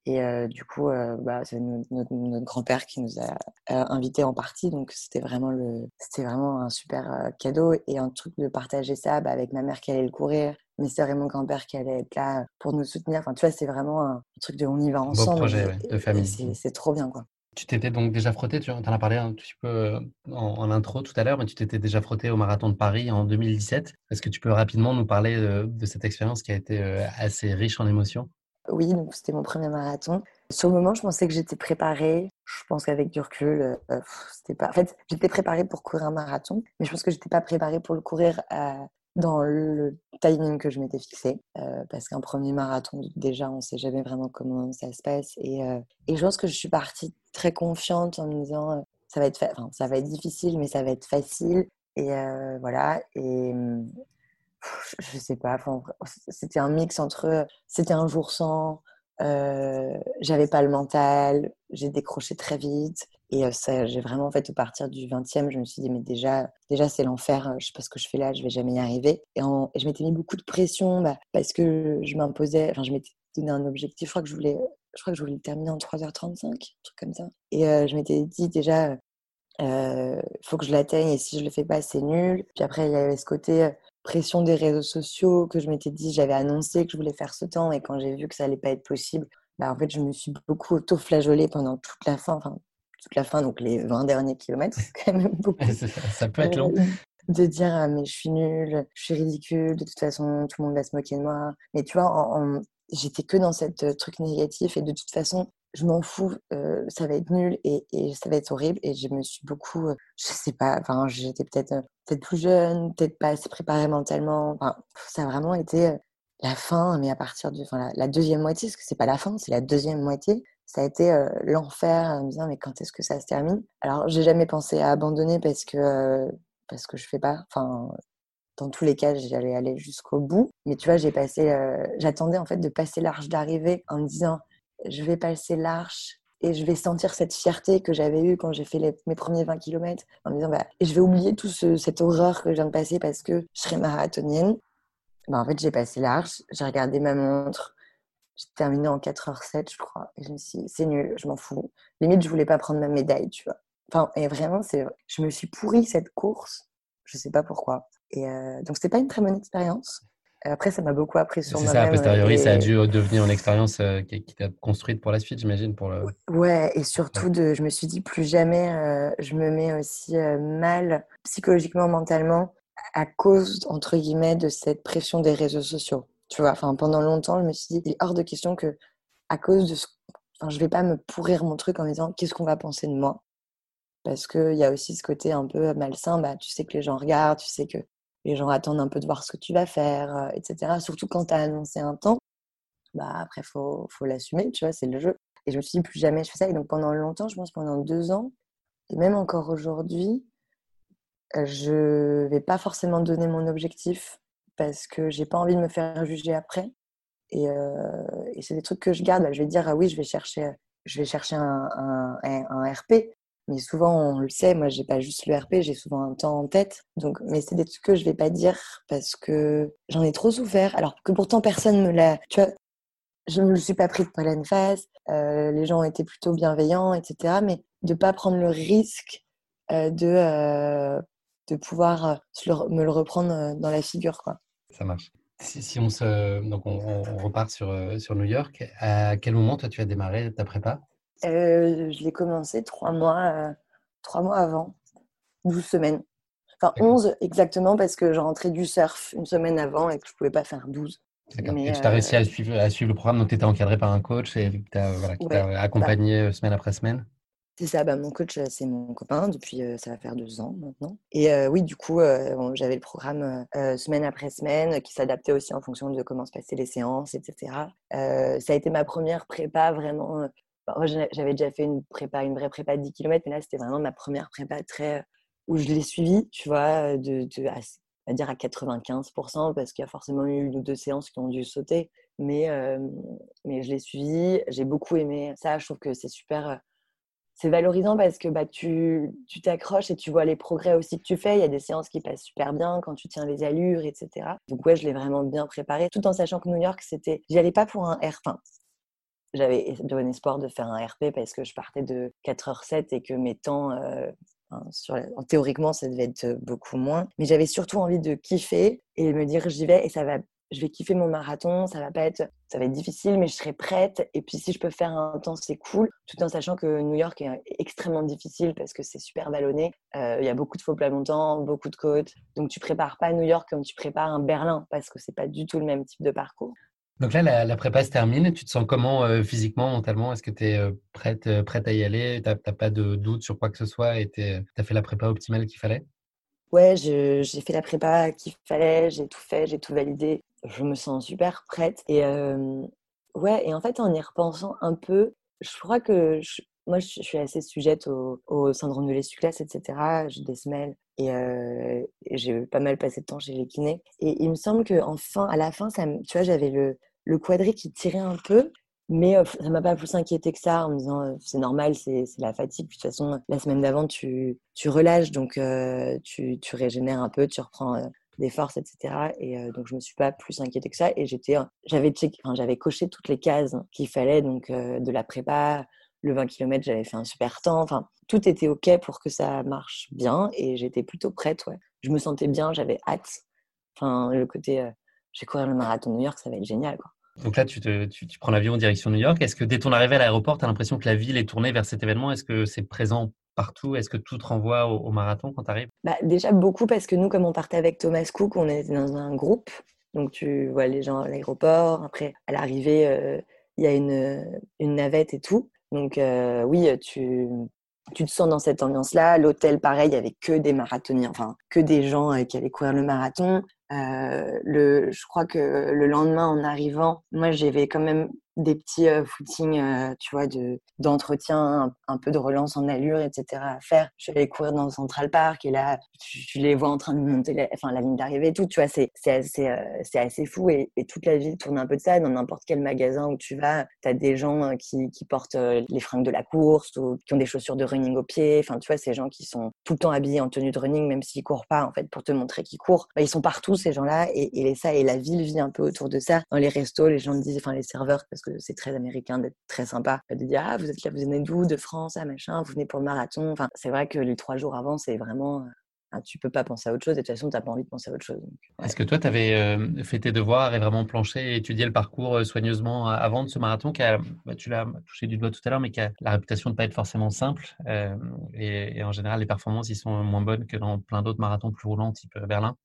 et du coup, bah, c'est notre, notre, grand-père qui nous a invités en partie, donc c'était vraiment le, c'était vraiment un super cadeau et un truc de partager ça bah, avec ma mère qui allait le courir, mes sœurs et mon grand-père qui allaient être là pour nous soutenir. Enfin, tu vois, c'est vraiment un truc de on y va ensemble. Beau projet ouais, de famille. C'est trop bien, quoi. Tu t'étais donc déjà frotté, tu en as parlé un petit peu en, en intro tout à l'heure, mais tu t'étais déjà frotté au marathon de Paris en 2017. Est-ce que tu peux rapidement nous parler de, cette expérience qui a été assez riche en émotions? Oui, c'était mon premier marathon. Sur le moment, je pensais que j'étais préparée. Je pense qu'avec du recul, euh, c'était pas. En fait, j'étais préparée pour courir un marathon, mais je pense que j'étais pas préparée pour le courir à, dans le timing que je m'étais fixé. Euh, parce qu'un premier marathon, déjà, on ne sait jamais vraiment comment ça se passe. Et, euh, et, je pense que je suis partie très confiante en me disant euh, ça, va être difficile, mais ça va être facile. Et voilà. Et je sais pas, c'était un mix entre c'était un jour sans, j'avais pas le mental, j'ai décroché très vite. Et ça, j'ai vraiment, en fait, à partir du 20e, je me suis dit, mais déjà, déjà c'est l'enfer, je sais pas ce que je fais là, je vais jamais y arriver. Et, je m'étais mis beaucoup de pression bah, parce que je m'imposais, enfin, je m'étais donné un objectif, je crois que je voulais, je crois que je voulais le terminer en 3h35, un truc comme ça. Et euh, je m'étais dit, déjà, il euh, faut que je l'atteigne et si je le fais pas, c'est nul. Puis après, il y avait ce côté pression des réseaux sociaux que je m'étais dit, j'avais annoncé que je voulais faire ce temps et quand j'ai vu que ça allait pas être possible, bah, en fait, je me suis beaucoup auto-flageolée pendant toute la fin, enfin, toute la fin, donc les 20 derniers kilomètres, c'est quand même beaucoup. ça, ça, peut être long. De dire, ah, mais je suis nulle, je suis ridicule, de toute façon, tout le monde va se moquer de moi. Mais tu vois, en, j'étais que dans cette truc négatif et de toute façon, je m'en fous, euh, ça va être nul et, et, ça va être horrible. Et je me suis beaucoup, euh, je sais pas, enfin, j'étais peut-être peut-être plus jeune, peut-être pas assez préparée mentalement. Enfin, ça a vraiment été la fin, mais à partir de enfin, la, deuxième moitié, parce que c'est pas la fin, c'est la deuxième moitié. Ça a été euh, l'enfer, en me disant mais quand est-ce que ça se termine? Alors j'ai jamais pensé à abandonner parce que parce que je fais pas, enfin dans tous les cas, j'allais aller jusqu'au bout. Mais tu vois, j'ai passé, j'attendais en fait de passer l'arche d'arrivée en me disant, je vais passer l'arche et je vais sentir cette fierté que j'avais eue quand j'ai fait mes premiers 20 km en me disant bah, je vais oublier tout ce, cette horreur que je viens de passer parce que je serai marathonienne. Bah, en fait, j'ai passé l'arche, j'ai regardé ma montre, J'ai terminé en 4h07, je crois. Et je me suis dit, c'est nul, je m'en fous. Limite, je voulais pas prendre ma médaille, tu vois. Enfin, et vraiment, c'est, je me suis pourri cette course. Je sais pas pourquoi. Et euh, donc, c'était pas une très bonne expérience. Après, ça m'a beaucoup appris sur moi-même. C'est ça, a posteriori, ça a dû devenir une expérience euh, qui, t'a construite pour la suite, j'imagine. Pour le... Ouais, et surtout, de, je me suis dit, plus jamais euh, je me mets aussi euh, mal psychologiquement, mentalement, à cause, entre guillemets, de cette pression des réseaux sociaux. Tu vois, enfin, pendant longtemps, je me suis dit, il est hors de question que, à cause de ce. Enfin, je vais pas me pourrir mon truc en me disant, qu'est-ce qu'on va penser de moi? Parce qu'il y a aussi ce côté un peu malsain, bah, tu sais que les gens regardent, tu sais que les gens attendent un peu de voir ce que tu vas faire, euh, etc. Surtout quand tu as annoncé un temps, bah après, il faut, faut l'assumer, tu vois, c'est le jeu. Et je me suis dit, plus jamais je fais ça. Et donc pendant longtemps, je pense pendant deux ans, et même encore aujourd'hui, je vais pas forcément donner mon objectif parce que j'ai pas envie de me faire juger après. Et, euh, c'est des trucs que je garde. Je vais dire, ah oui, je vais chercher, je vais chercher un, un RP. Mais souvent, on le sait, moi, j'ai pas juste le RP, j'ai souvent un temps en tête. Donc, mais c'est des trucs que je vais pas dire parce que j'en ai trop souffert. Alors que pourtant, personne me l'a. Tu vois, je ne me suis pas pris de pleine face. Euh, les gens été plutôt bienveillants, etc. Mais de pas prendre le risque euh, de, euh, de pouvoir me le reprendre dans la figure, quoi. Ça marche. Si, on se, donc on, on repart sur, sur New York, à quel moment toi tu as démarré ta prépa? Euh, je l'ai commencé trois mois, euh, trois mois avant, 12 semaines. Enfin, 11 exactement parce que je rentrais du surf une semaine avant et que je ne pouvais pas faire 12. Mais, et tu as réussi à euh, suivre, à suivre, le programme, donc tu étais encadré par un coach et voilà, qui t'a accompagné semaine après semaine? C'est ça, bah, mon coach, c'est mon copain depuis, ça va faire deux ans maintenant. Et oui, du coup, j'avais le programme semaine après semaine qui s'adaptait aussi en fonction de comment se passaient les séances, etc. ça a été ma première prépa vraiment j'avais déjà fait une prépa, une vraie prépa de 10 km, mais là, c'était vraiment ma première prépa très, où je l'ai suivie, tu vois, de, de à, dire à 95%, parce qu'il y a forcément eu une ou deux séances qui ont dû sauter. Mais, mais je l'ai suivie, j'ai beaucoup aimé ça. Je trouve que c'est super. c'est valorisant parce que bah, tu t'accroches et tu vois les progrès aussi que tu fais. Il y a des séances qui passent super bien quand tu tiens les allures, etc. Donc ouais, je l'ai vraiment bien préparé, tout en sachant que New York, c'était, j'y allais pas pour un air. Enfin, j'avais bon espoir de faire un RP parce que je partais de 4h07 et que mes temps, euh, sur, théoriquement, ça devait être beaucoup moins. Mais j'avais surtout envie de kiffer et me dire j'y vais et ça va. Je vais kiffer mon marathon, ça va pas être, ça va être difficile, mais je serai prête. Et puis si je peux faire un temps, c'est cool, tout en sachant que New York est extrêmement difficile parce que c'est super vallonné. Euh, il y a beaucoup de faux plats montants, beaucoup de côtes. Donc tu prépares pas New York comme tu prépares un Berlin parce que c'est pas du tout le même type de parcours. Donc là, la, prépa se termine. Tu te sens comment euh, physiquement, mentalement? Est-ce que tu es euh, prête, euh, prête à y aller? Tu n'as pas de doute sur quoi que ce soit et tu as fait la prépa optimale qu'il fallait? Ouais, j'ai fait la prépa qu'il fallait, j'ai tout fait, j'ai tout validé. Je me sens super prête. Et ouais, et en fait, en y repensant un peu, je crois que moi, je suis assez sujette au, syndrome de l'essuie-glace, etc. J'ai des semelles et, j'ai pas mal passé de temps chez les kinés. Et il me semble qu'enfin, à la fin, ça, tu vois, j'avais le, le quadri qui tirait un peu, mais ça m'a pas plus inquiété que ça en me disant c'est normal, c'est la fatigue. de toute façon, la semaine d'avant, tu, tu relâches, donc tu, tu, régénères un peu, tu reprends des forces, etc. Et donc, je me suis pas plus inquiétée que ça. Et j'avais enfin, coché toutes les cases qu'il fallait, donc de la prépa, le 20 km, j'avais fait un super temps. Enfin, tout était OK pour que ça marche bien et j'étais plutôt prête. Ouais. Je me sentais bien, j'avais hâte. Enfin, le côté, euh, j'ai courir le marathon de New York, ça va être génial. Quoi. Donc là, tu, te, tu, prends l'avion en direction New York. Est-ce que dès ton arrivée à l'aéroport, tu as l'impression que la ville est tournée vers cet événement? Est-ce que c'est présent partout? Est-ce que tout te renvoie au, marathon quand tu arrives bah, Déjà beaucoup parce que nous, comme on partait avec Thomas Cook, on était dans un groupe. Donc tu vois les gens à l'aéroport. Après, à l'arrivée, euh, il y a une, une, navette et tout. Donc oui, tu, tu te sens dans cette ambiance-là. L'hôtel, pareil, il n'y avait que des marathoniens, enfin, que des gens qui allaient courir le marathon. Euh, le, je crois que le lendemain, en arrivant, moi, j'avais quand même des petits euh, footings, euh, tu vois, de d'entretien, un, peu de relance en allure, etc. à faire. Je suis courir dans Central Park et là, tu, les vois en train de monter la, enfin, la ligne d'arrivée et tout. Tu vois, c'est assez, euh, c'est assez fou et, et, toute la ville tourne un peu de ça. Dans n'importe quel magasin où tu vas, tu as des gens qui, qui portent les fringues de la course ou qui ont des chaussures de running au pied. Enfin, tu vois, ces gens qui sont tout le temps habillés en tenue de running, même s'ils courent pas, en fait, pour te montrer qu'ils courent. Bah, ils sont partout, ces gens-là. Et, et ça, et la ville vit un peu autour de ça. Dans les restos, les gens disent, enfin, les serveurs, parce que c'est très américain d'être très sympa, de dire ah vous êtes là, vous venez d'où, de France, ah machin, vous venez pour le marathon. Enfin, c'est vrai que les trois jours avant, c'est vraiment tu tu peux pas penser à autre chose et de toute façon, tu n'as pas envie de penser à autre chose. Est-ce que toi, tu avais fait tes devoirs et vraiment planché et étudié le parcours soigneusement avant de ce marathon qui bah, tu l'as touché du doigt tout à l'heure, mais qui a la réputation de ne pas être forcément simple et, et, en général, les performances, ils sont moins bonnes que dans plein d'autres marathons plus roulants, type Berlin?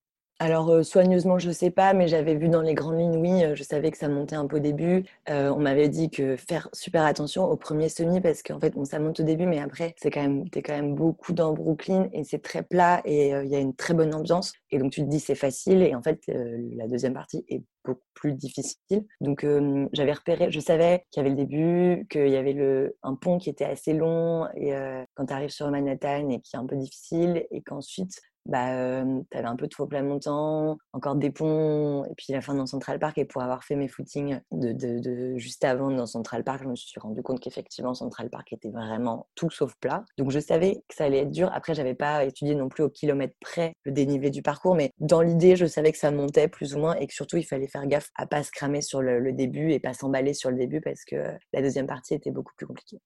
Alors, euh, soigneusement, je ne sais pas, mais j'avais vu dans les grandes lignes, oui, euh, je savais que ça montait un peu au début. Euh, on m'avait dit que faire super attention au premier semi, parce qu'en fait, ça monte au début, mais après, c'est quand même, es quand même beaucoup dans Brooklyn et c'est très plat et il y a une très bonne ambiance. Et donc, tu te dis, c'est facile. Et en fait, la deuxième partie est beaucoup plus difficile. Donc, j'avais repéré, je savais qu'il y avait le début, qu'il y avait le, un pont qui était assez long et quand tu arrives sur Manhattan et qui est un peu difficile et qu'ensuite, bah, tu un peu de faux plat montant, encore des ponts, et puis la fin dans Central Park. Et pour avoir fait mes footings de, de, juste avant dans Central Park, je me suis rendu compte qu'effectivement, Central Park était vraiment tout sauf plat. Donc je savais que ça allait être dur. Après, j'avais pas étudié non plus au kilomètre près le dénivelé du parcours, mais dans l'idée, je savais que ça montait plus ou moins et que surtout, il fallait faire gaffe à pas se cramer sur le, le début et pas s'emballer sur le début parce que la deuxième partie était beaucoup plus compliquée.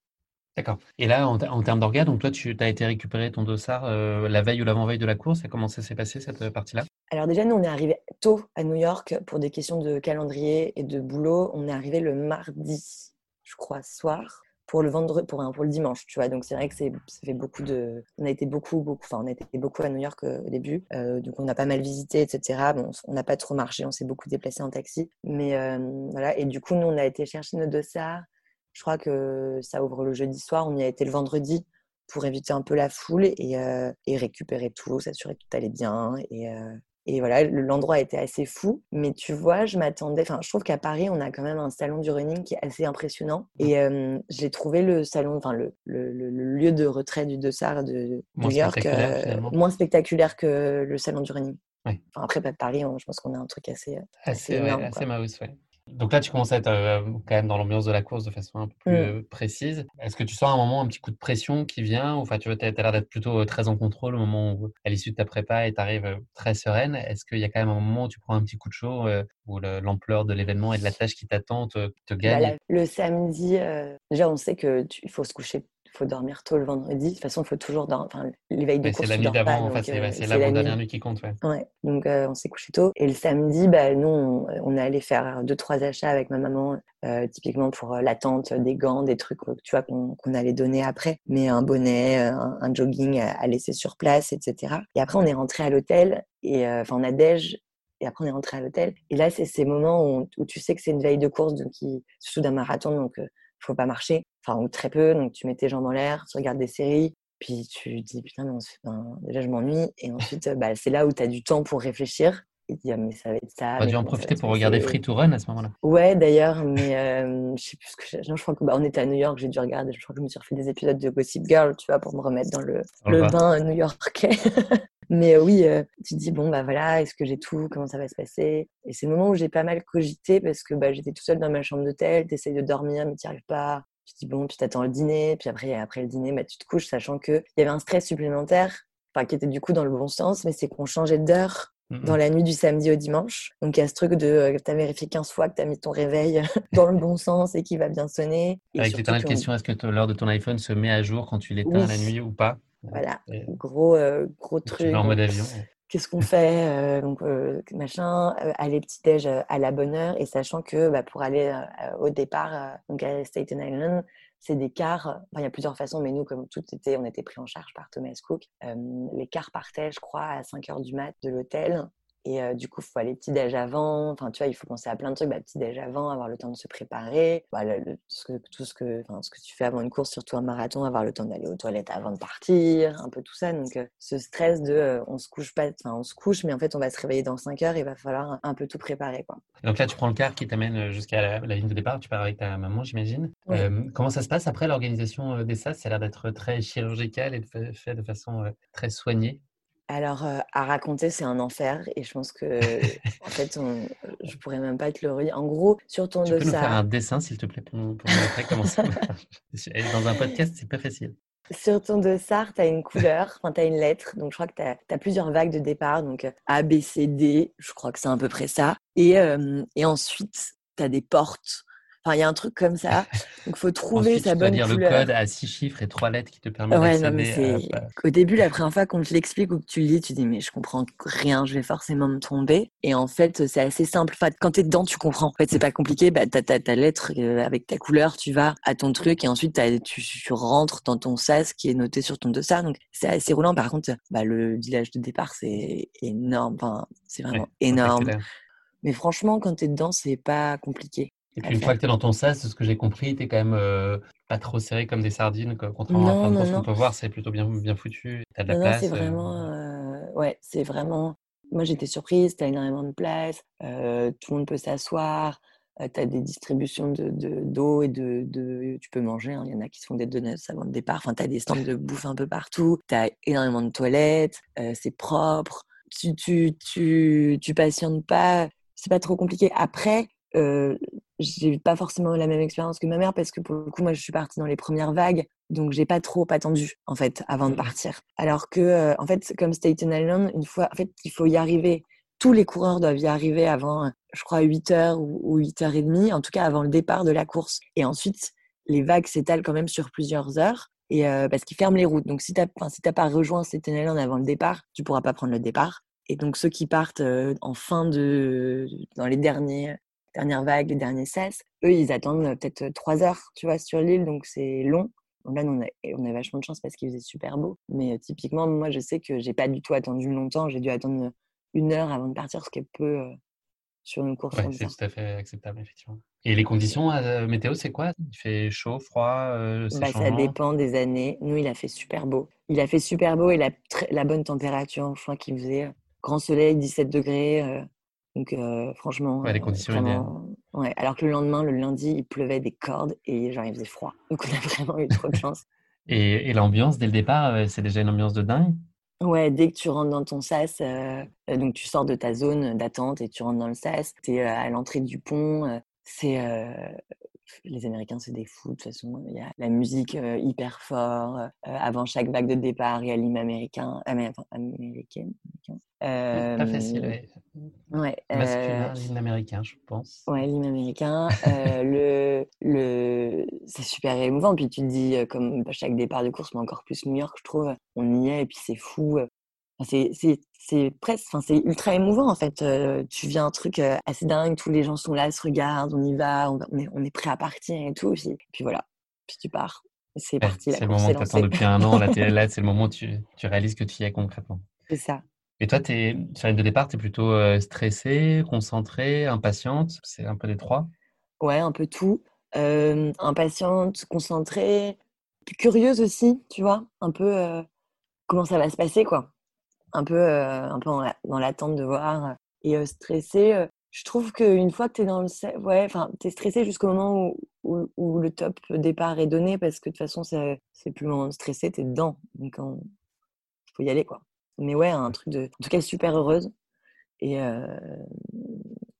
D'accord. Et là, en, termes d'orgas, donc toi, tu as été récupérer ton dossard euh, la veille ou l'avant-veille de la course? Comment ça s'est passé cette euh, partie-là? Alors déjà, nous, on est arrivé tôt à New York pour des questions de calendrier et de boulot. On est arrivé le mardi, je crois, soir pour le vendredi, pour, pour le dimanche, tu vois. Donc c'est vrai que ça fait beaucoup de, on a été beaucoup, beaucoup, enfin on a été beaucoup à New York euh, au début, donc on a pas mal visité, etc. Bon, on n'a pas trop marché, on s'est beaucoup déplacé en taxi, mais voilà. Et du coup, nous on a été chercher nos dossards je crois que ça ouvre le jeudi soir. On y a été le vendredi pour éviter un peu la foule et, euh, récupérer tout, s'assurer que tout allait bien. Et, euh, et voilà, l'endroit était assez fou. Mais tu vois, je m'attendais. Enfin, je trouve qu'à Paris, on a quand même un salon du running qui est assez impressionnant. Et euh, j'ai trouvé le salon, enfin, le, le, lieu de retrait du Dossard de New York moins spectaculaire que le salon du running. Enfin, après, Paris, je pense qu'on a un truc assez, assez, assez, assez mouse, ouais. Donc là, tu commences à être euh, quand même dans l'ambiance de la course de façon un peu plus mmh. euh, précise. Est-ce que tu sens à un moment un petit coup de pression qui vient Enfin, tu as l'air d'être plutôt euh, très en contrôle au moment où, à l'issue de ta prépa, et tu arrives très sereine. Est-ce qu'il y a quand même un moment où tu prends un petit coup de chaud où l'ampleur de l'événement et de la tâche qui t'attend te, te, bah, gagne Le samedi, déjà, on sait qu'il faut se coucher faut dormir tôt le vendredi. De toute façon, il faut toujours dormir. Enfin, l'éveil de course, c'est la nuit d'avant, en fait, c'est la, dernière nuit qui compte. Ouais. ouais. Donc, euh, on s'est couché tôt. Et le samedi, bah, nous, on, est allé faire deux, trois achats avec ma maman, euh, typiquement pour euh, l'attente des gants, des trucs, tu vois, qu'on allait donner après. Mais un bonnet, un, jogging à, laisser sur place, etc. Et après, on est rentré à l'hôtel. Et enfin, on a déj et après on est rentré à l'hôtel. Et là, c'est ces moments où, où, tu sais que c'est une veille de course, donc qui, surtout d'un marathon, donc faut pas marcher, enfin ou très peu, donc tu mets tes jambes en l'air, tu regardes des séries, puis tu dis putain, mais déjà je m'ennuie, et ensuite bah, c'est là où tu as du temps pour réfléchir. Et dire, mais ça va être ça. Tu as dû en profiter pour regarder Free to Run à ce moment-là. Ouais, d'ailleurs, mais euh, je sais plus ce que non, je crois que bah, on était à New York, j'ai dû regarder, je crois que je me suis refait des épisodes de Gossip Girl, tu vois, pour me remettre dans le, le bain new-yorkais. Mais oui, tu te dis, bon, bah voilà, est-ce que j'ai tout? Comment ça va se passer? Et c'est le moment où j'ai pas mal cogité parce que bah, j'étais tout seule dans ma chambre d'hôtel, tu essayes de dormir, mais tu n'y arrives pas. Tu dis, bon, puis t'attends le dîner, puis après, après le dîner, bah, tu te couches, sachant qu'il y avait un stress supplémentaire, enfin, qui était du coup dans le bon sens, mais c'est qu'on changeait d'heure mmh dans la nuit du samedi au dimanche. Donc il y a ce truc de tu as vérifié 15 fois que tu as mis ton réveil dans le bon sens et qu'il va bien sonner. Avec question, est-ce que l'heure de ton iPhone se met à jour quand tu l'éteins la nuit ou pas? Voilà, gros, euh, gros truc. En mode avion. Qu'est-ce qu'on fait euh, Donc, euh, machin, aller petit-déj à la bonne heure et sachant que bah, pour aller au départ, donc à Staten Island, c'est des cars. il y a plusieurs façons, mais nous, comme tout on était pris en charge par Thomas Cook. les cars partaient, je crois, à 5 heures du mat de l'hôtel. Et du coup, il faut aller petit-déj avant. Enfin, tu vois, il faut penser à plein de trucs. Bah, petit-déj avant, avoir le temps de se préparer. Bah, ce que, tout ce que, ce que tu fais avant une course, surtout un marathon, avoir le temps d'aller aux toilettes avant de partir, un peu tout ça. Donc, ce stress de on se couche pas, enfin, on se couche, mais en fait, on va se réveiller dans 5 heures. Il va falloir un, peu tout préparer. Quoi. Donc là, tu prends le car qui t'amène jusqu'à la, ligne de départ. Tu pars avec ta maman, j'imagine. comment ça se passe après l'organisation des SAS? Ça a l'air d'être très chirurgical et fait de façon très soignée. Alors, à raconter, c'est un enfer. Et je pense que, en fait, on, je pourrais même pas te le redire. En gros, sur ton dossard. Tu peux nous faire un dessin, s'il te plaît, pour, montrer comment ça marche. Dans un podcast, c'est pas facile. Sur ton dossard, tu as une couleur, enfin, tu as une lettre. Donc, je crois que tu as, plusieurs vagues de départ. Donc, A, B, C, D. Je crois que c'est à peu près ça. Et, et ensuite, tu as des portes Enfin, il y a un truc comme ça. Donc, faut trouver Ensuite, sa tu bonne couleur. le code à six chiffres et trois lettres qui te permet Ouais, non, mais d'accéder. c'est. à- Au début, la première fois qu'on te l'explique ou que tu le lis, tu dis, mais je comprends rien, je vais forcément me tromper. Et en fait, c'est assez simple. Enfin, quand t'es dedans, tu comprends. En fait, c'est pas compliqué. Bah, t'as ta, ta lettre euh, avec ta couleur, tu vas à ton truc et ensuite, tu, tu rentres dans ton sas qui est noté sur ton dossard. Donc, c'est assez roulant. Par contre, bah, le village de départ, c'est énorme. Enfin, c'est vraiment Ouais, énorme. Mais franchement, quand t'es dedans, c'est pas compliqué. Et à puis une fois que tu es dans ton sas, de ce que j'ai compris, tu es quand même euh, pas trop serré comme des sardines. quoi. Contrairement à Non, plein de non, courses qu'on peut voir, c'est plutôt bien, bien foutu. Tu as de la place. c'est euh, vraiment, euh, ouais, c'est vraiment. Moi, j'étais surprise. T'as énormément de place. euh, tout le monde peut s'asseoir. Euh, t'as des distributions de de- d'eau et de, de. Tu peux manger. hein, Il y en a qui se font des donuts avant le départ. Enfin, t'as des stands de bouffe un peu partout. T'as énormément de toilettes. c'est propre. Tu, tu, tu, tu patientes pas. C'est pas trop compliqué. Après, euh, j'ai pas forcément la même expérience que ma mère parce que pour le coup, moi, je suis partie dans les premières vagues. Donc, j'ai pas trop attendu, en fait, avant de Mhm. partir. Alors que, euh, en fait, comme Staten Island, une fois, en fait, il faut y arriver. Tous les coureurs doivent y arriver avant, euh, je crois, 8 heures ou, ou 8 heures et demie, en tout cas avant le départ de la course. Et ensuite, les vagues s'étalent quand même sur plusieurs heures. Et euh, parce qu'ils ferment les routes. Donc, si tu n'as si t'as pas rejoint Staten Island avant le départ, tu pourras pas prendre le départ. Et donc, ceux qui partent en fin de. dans les derniers, dernières vagues, les derniers sas, eux, ils attendent euh, peut-être trois heures, tu vois, sur l'île. Donc, c'est long. Donc là, on a, et on a vachement de chance parce qu'il faisait super beau. Mais euh, typiquement, moi, je sais que j'ai pas du tout attendu longtemps. J'ai dû attendre une heure avant de partir, ce qui est peu euh, sur une course Ouais, c'est tout à fait acceptable, effectivement. Et les conditions euh, météo, c'est quoi? Il fait chaud, froid, euh, Bah, ça dépend des années. Nous, il a fait super beau. Il a fait super beau et la, la bonne température. Crois qu'il faisait euh, grand soleil, 17 degrés. Donc, euh, franchement, Ouais, les euh, conditions vraiment. Ouais. Alors que le lendemain, le lundi, il pleuvait des cordes et genre, il faisait froid. Donc, on a vraiment eu trop de chance. Et, et l'ambiance, dès le départ, euh, c'est déjà une ambiance de dingue? Ouais, dès que tu rentres dans ton sas, euh, donc tu sors de ta zone d'attente et tu rentres dans le sas, tu es à l'entrée du pont. c'est euh, les Américains, c'est des fous. De toute façon, il y a la musique euh, hyper fort. euh, avant chaque vague de départ, il y a l'hymne américain, amé- enfin, américaine. américain. Hmm, Pas facile, Euh, ouais. euh, Masculin, l'hymne américain, je pense. Ouais, l'hymne américain. euh, le, le, c'est super émouvant. Puis tu te dis, euh, comme chaque départ de course, mais encore plus New York, je trouve, on y est et puis c'est fou. C'est, presque, enfin, c'est ultra émouvant en fait. Euh, tu viens un truc euh, assez dingue, tous les gens sont là, se regardent, on y va, on, est, on est prêt à partir et tout. Puis, puis voilà, puis tu pars. C'est parti, c'est le moment que tu depuis un an. Là, là, c'est le moment où tu, tu réalises que tu y es concrètement. C'est ça. Et toi, t'es, sur ligne de départ, tu es plutôt euh, stressée, concentrée, impatiente? C'est un peu des trois? Ouais, un peu tout. Euh, impatiente, concentrée, curieuse aussi, tu vois, un peu euh, comment ça va se passer, quoi. Un peu, euh, un peu dans l'attente de voir. euh, Et euh, stressée, euh, je trouve qu'une fois que tu es dans le... Ouais, enfin, tu es stressée jusqu'au moment où, où, le top départ est donné, parce que de toute façon, c'est plus stresser, tu es dedans. Donc, il faut y aller, quoi. Mais ouais, un truc de... En tout cas, super heureuse. Et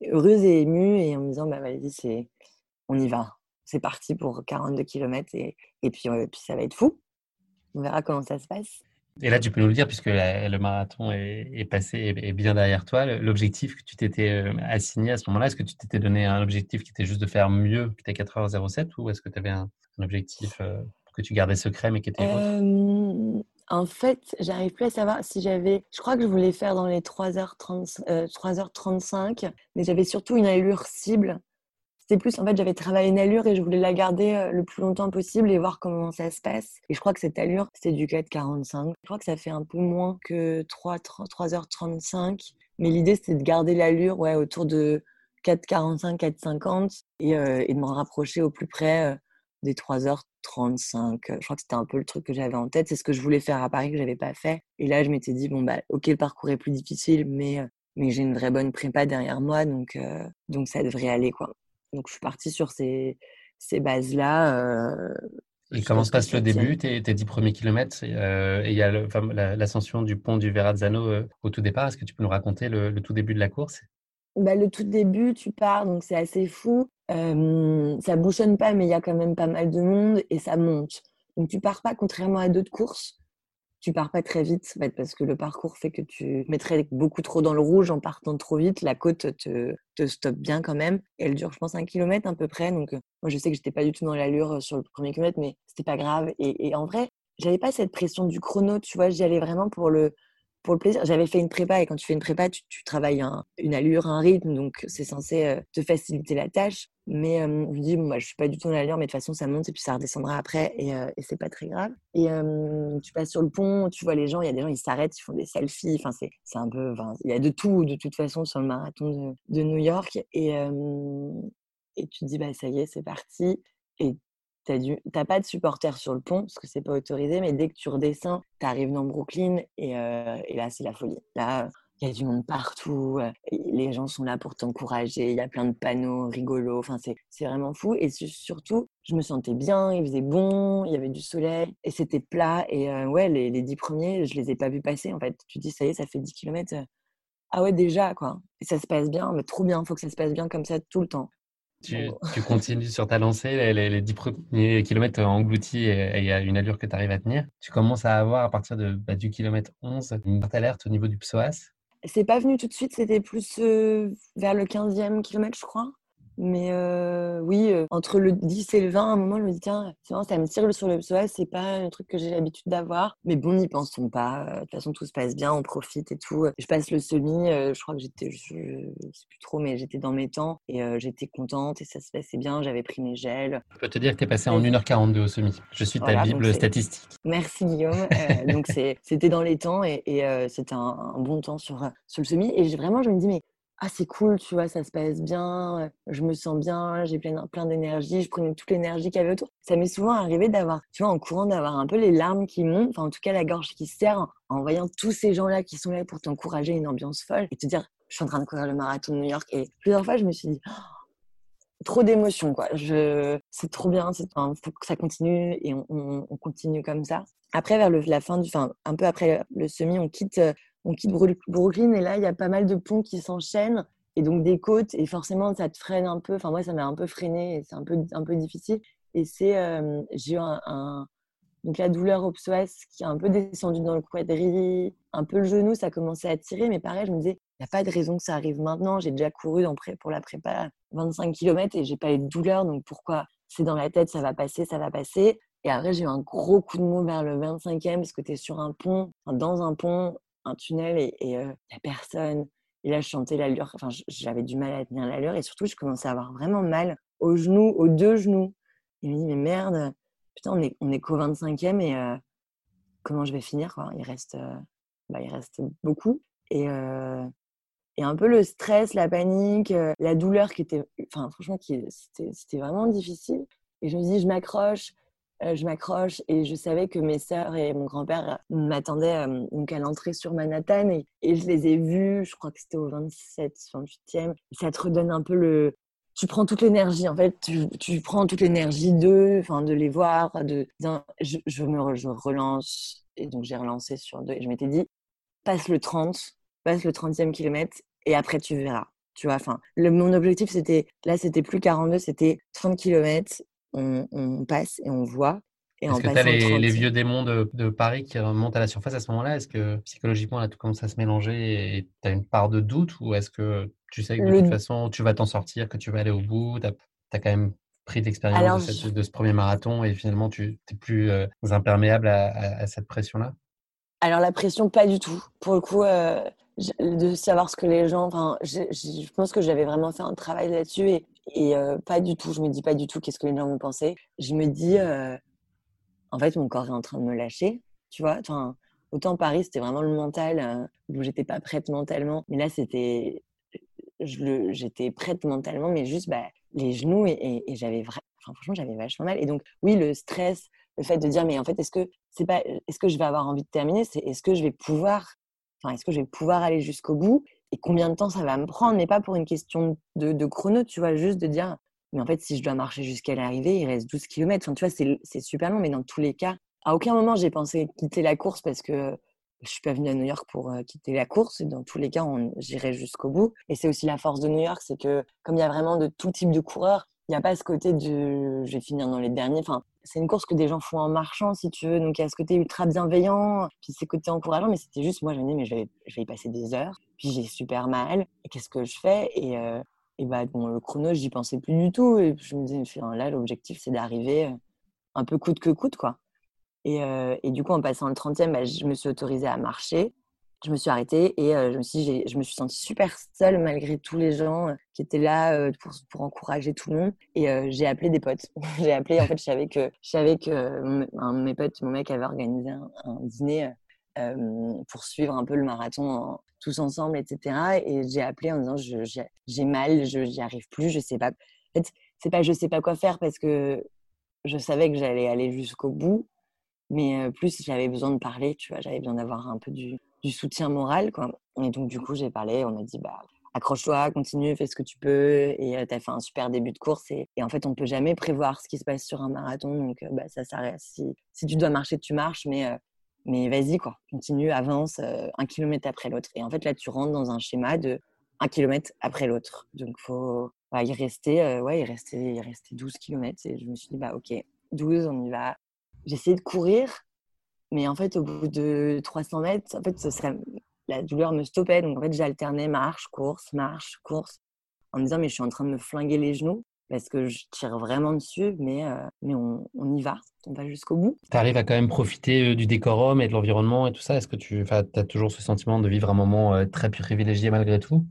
heureuse et émue, et en me disant, bah vas-y, on y va. C'est parti pour 42 km et, et puis, puis ça va être fou. On verra comment ça se passe. Et là, tu peux nous le dire, puisque le marathon est, passé et bien derrière toi, l'objectif que tu t'étais euh, assigné à ce moment-là, est-ce que tu t'étais donné un objectif qui était juste de faire mieux que tes 4h07 ou est-ce que tu avais un, objectif euh, que tu gardais secret mais qui était Euh, en fait, j'arrive plus à savoir si j'avais. Je crois que je voulais faire dans les 3h30, euh, 3h35, mais j'avais surtout une allure cible. C'était plus, en fait, j'avais travaillé une allure et je voulais la garder euh, le plus longtemps possible et voir comment ça se passe. Et je crois que cette allure, c'était du 4h45. Je crois que ça fait un peu moins que 3, 3h35. Mais l'idée, c'était de garder l'allure ouais, autour de 4h45, 4h50 et, euh, et de m'en rapprocher au plus près euh, des 3h35. Je crois que c'était un peu le truc que j'avais en tête. C'est ce que je voulais faire à Paris que j'avais pas fait. Et là, je m'étais dit, bon, bah, ok, le parcours est plus difficile, mais, euh, mais j'ai une vraie bonne prépa derrière moi, donc, euh, donc ça devrait aller, quoi. Donc, je suis partie sur ces, ces bases-là. euh, Et comment se passe le début, tes, tes 10 premiers kilomètres euh, et il y a enfin, la- l'ascension du pont du Verrazzano euh, au tout départ. Est-ce que tu peux nous raconter le, le tout début de la course? Bah, le tout début, tu pars, donc c'est assez fou. Ça bouchonne pas, mais il y a quand même pas mal de monde et ça monte. Donc tu pars pas, contrairement à d'autres courses, tu pars pas très vite, parce que le parcours fait que tu mettrais beaucoup trop dans le rouge en partant trop vite. La côte te, te stoppe bien quand même. elle dure, je pense, un kilomètre à peu près. Donc, moi, je sais que j'étais pas du tout dans l'allure sur le premier kilomètre, mais c'était pas grave. Et, et en vrai, j'avais pas cette pression du chrono, tu vois. J'y allais vraiment pour le, pour le plaisir. J'avais fait une prépa et quand tu fais une prépa, tu, travailles une allure, un rythme, donc c'est censé euh, te faciliter la tâche. Mais je me dis, bah, je suis pas du tout dans l'allure, mais de toute façon, ça monte et puis ça redescendra après et, euh, et c'est pas très grave. Et tu passes sur le pont, tu vois les gens, il y a des gens, ils s'arrêtent, ils font des selfies. Enfin, c'est, un peu, il y a de tout de toute façon sur le marathon de, New York. Et, et tu te dis, bah, ça y est, c'est parti. Et tu n'as pas de supporters sur le pont parce que c'est pas autorisé, mais dès que tu redescends, tu arrives dans Brooklyn et, et là, c'est la folie. Là, y a du monde partout, euh, les gens sont là pour t'encourager, il y a plein de panneaux rigolos, enfin, c'est vraiment fou. Et surtout, je me sentais bien, il faisait bon, il y avait du soleil et c'était plat. Et euh, ouais, les, les dix premiers, je les ai pas vus passer en fait. Tu dis, ça y est, ça fait 10 km. Ah ouais, déjà, quoi. Et ça se passe bien, mais trop bien, il faut que ça se passe bien comme ça tout le temps. Tu, continues sur ta lancée, les, les 10 premiers kilomètres engloutis et il y a une allure que tu arrives à tenir. Tu commences à avoir, à partir de, bah, du kilomètre 11, une alerte au niveau du psoas. C'est pas venu tout de suite, c'était plus euh, vers le 15e kilomètre, je crois. Mais euh, oui, euh, entre le 10 et le 20, à un moment, je me dis, tiens, ça me tire sur le psoas, c'est pas un truc que j'ai l'habitude d'avoir. Mais bon, n'y pensons pas. Euh, de toute façon, tout se passe bien, on profite et tout. Je passe le semi, je crois que j'étais, je, sais plus trop, mais j'étais dans mes temps et j'étais contente et ça se passait bien. J'avais pris mes gels. Je peux te dire que tu es passé en 1h42 au semi. Je suis ta Bible statistique. Merci Guillaume. donc c'était dans les temps et, c'était un, un, bon temps sur, sur le semi. Et vraiment, je me dis, mais ah c'est cool, tu vois, ça se passe bien, je me sens bien, j'ai plein, plein d'énergie, je prenais toute l'énergie qu'il y avait autour. Ça m'est souvent arrivé d'avoir, tu vois, en courant, d'avoir un peu les larmes qui montent, enfin en tout cas la gorge qui se serre en, voyant tous ces gens-là qui sont là pour t'encourager, une ambiance folle, et te dire, je suis en train de courir le marathon de New York. Et plusieurs fois, je me suis dit, oh, trop d'émotions, quoi. Je, c'est trop bien, il faut que ça continue et on, continue comme ça. Après, vers la fin du, enfin, un peu après le semi, on quitte on quitte Brooklyn et là, il y a pas mal de ponts qui s'enchaînent et donc des côtes et forcément, ça te freine un peu. Enfin, moi, ça m'a un peu freiné et c'est un peu, un peu difficile. Et c'est, euh, j'ai eu un, donc la douleur au psoas qui est un peu descendue dans le quadri, un peu le genou, ça commençait à tirer, mais pareil, je me disais, il n'y a pas de raison que ça arrive maintenant. J'ai déjà couru pour la prépa 25 km et j'ai pas eu de douleur, donc pourquoi c'est dans la tête, ça va passer, ça va passer. Et après, j'ai eu un gros coup de mou vers le 25e parce que tu es sur un pont, dans un pont, un tunnel et il n'y a personne. Et là, je chantais l'allure. Enfin, j'avais du mal à tenir l'allure et surtout, je commençais à avoir vraiment mal aux genoux, aux deux genoux. Et je me dis, mais merde, putain, on est, on est qu'au 25e et comment je vais finir quoi? Il, reste, bah, il reste beaucoup. Et, et un peu le stress, la panique, la douleur qui était, enfin, franchement, c'était vraiment difficile. Et je me dis, je m'accroche, euh, je m'accroche et je savais que mes sœurs et mon grand-père m'attendaient euh, donc à l'entrée sur Manhattan et, je les ai vus, je crois que c'était au 27, 28e. Ça te redonne un peu le... Tu prends toute l'énergie, en fait, tu, tu prends toute l'énergie d'eux, enfin, de les voir, de... Je, je me je relance et donc j'ai relancé sur deux et je m'étais dit, passe le 30, passe le 30e kilomètre et après tu verras. Tu vois, enfin, mon objectif, c'était, là, c'était plus 42, c'était 30 km on, passe et on voit. Est-ce que tu as les, vieux démons de, Paris qui remontent à la surface à ce moment-là? Est-ce que psychologiquement, là, tout commence à se mélanger et tu as une part de doute Ou est-ce que tu sais que de toute façon, tu vas t'en sortir, que tu vas aller au bout Tu as, quand même pris d'expérience de, ce premier marathon et finalement, tu n'es plus euh, imperméable à, cette pression-là? Alors, la pression, pas du tout. Pour le coup, euh, de savoir ce que les gens. Enfin, je pense que j'avais vraiment fait un travail là-dessus et et pas du tout, je me dis pas du tout qu'est-ce que les gens vont penser. Je me dis, en fait, mon corps est en train de me lâcher, tu vois? Enfin, autant Paris, c'était vraiment le mental, où j'étais pas prête mentalement. Mais là, c'était, j'étais prête mentalement, mais juste bah, les genoux et, j'avais enfin, franchement, j'avais vachement mal. Et donc, oui, le stress, le fait de dire, mais en fait, est-ce que c'est pas, est-ce que je vais avoir envie de terminer, c'est est-ce que je vais pouvoir, enfin, est-ce que je vais pouvoir aller jusqu'au bout? Combien de temps ça va me prendre, mais pas pour une question de, chrono, tu vois, juste de dire, mais en fait, si je dois marcher jusqu'à l'arrivée, il reste 12 km. Enfin, tu vois, c'est super long, mais dans tous les cas, à aucun moment j'ai pensé quitter la course parce que je suis pas venue à New York pour euh, quitter la course. Dans tous les cas, j'irai jusqu'au bout. Et c'est aussi la force de New York, c'est que comme il y a vraiment de tout type de coureurs, il n'y a pas ce côté de je vais finir dans les derniers. Enfin, c'est une course que des gens font en marchant, si tu veux. Donc, il y a ce côté ultra bienveillant, puis ce côté encourageant. Mais c'était juste, moi, je me dis, mais je vais, je vais y passer des heures. Puis j'ai super mal. Et qu'est-ce que je fais? Et, euh, et bah, bon, le chrono, j'y pensais plus du tout. Et je me disais, là, l'objectif, c'est d'arriver euh, un peu coûte que coûte, quoi. Et, euh, et, du coup, en passant le 30e, bah, je me suis autorisée à marcher je me suis arrêtée et je, me suis, je me suis sentie super seule malgré tous les gens qui étaient là pour, pour, encourager tout le monde. Et j'ai appelé des potes. j'ai appelé, en fait, je savais que, je savais que mes potes, mon mec avait organisé un, dîner pour suivre un peu le marathon tous ensemble, etc. Et j'ai appelé en disant j'ai mal, je n'y arrive plus, je sais pas. En fait, c'est pas je sais pas quoi faire parce que je savais que j'allais aller jusqu'au bout, mais plus j'avais besoin de parler, tu vois, j'avais besoin d'avoir un peu du, du soutien moral. Quoi. Et donc, du coup, j'ai parlé, on m'a dit, bah, accroche-toi, continue, fais ce que tu peux. Et euh, tu as fait un super début de course. Et, en fait, on ne peut jamais prévoir ce qui se passe sur un marathon. Donc, euh, bah, ça s'arrête. Si, si, tu dois marcher, tu marches. Mais, euh, mais vas-y, quoi. Continue, avance un kilomètre après l'autre. Et en fait, là, tu rentres dans un schéma de un kilomètre après l'autre. Donc, faut bah, y rester. ouais, il restait, il restait 12 kilomètres. Et je me suis dit, bah, OK, 12, on y va. J'ai essayé de courir. Mais en fait, au bout de 300 mètres, en fait, la douleur me stoppait. Donc, en fait, j'alternais marche, course, marche, course, en me disant, mais je suis en train de me flinguer les genoux parce que je tire vraiment dessus, mais, euh, on, y va, on va jusqu'au bout. Tu arrives à quand même profiter euh, du décorum et de l'environnement et tout ça? Est-ce que tu as toujours ce sentiment de vivre un moment euh, très privilégié malgré tout?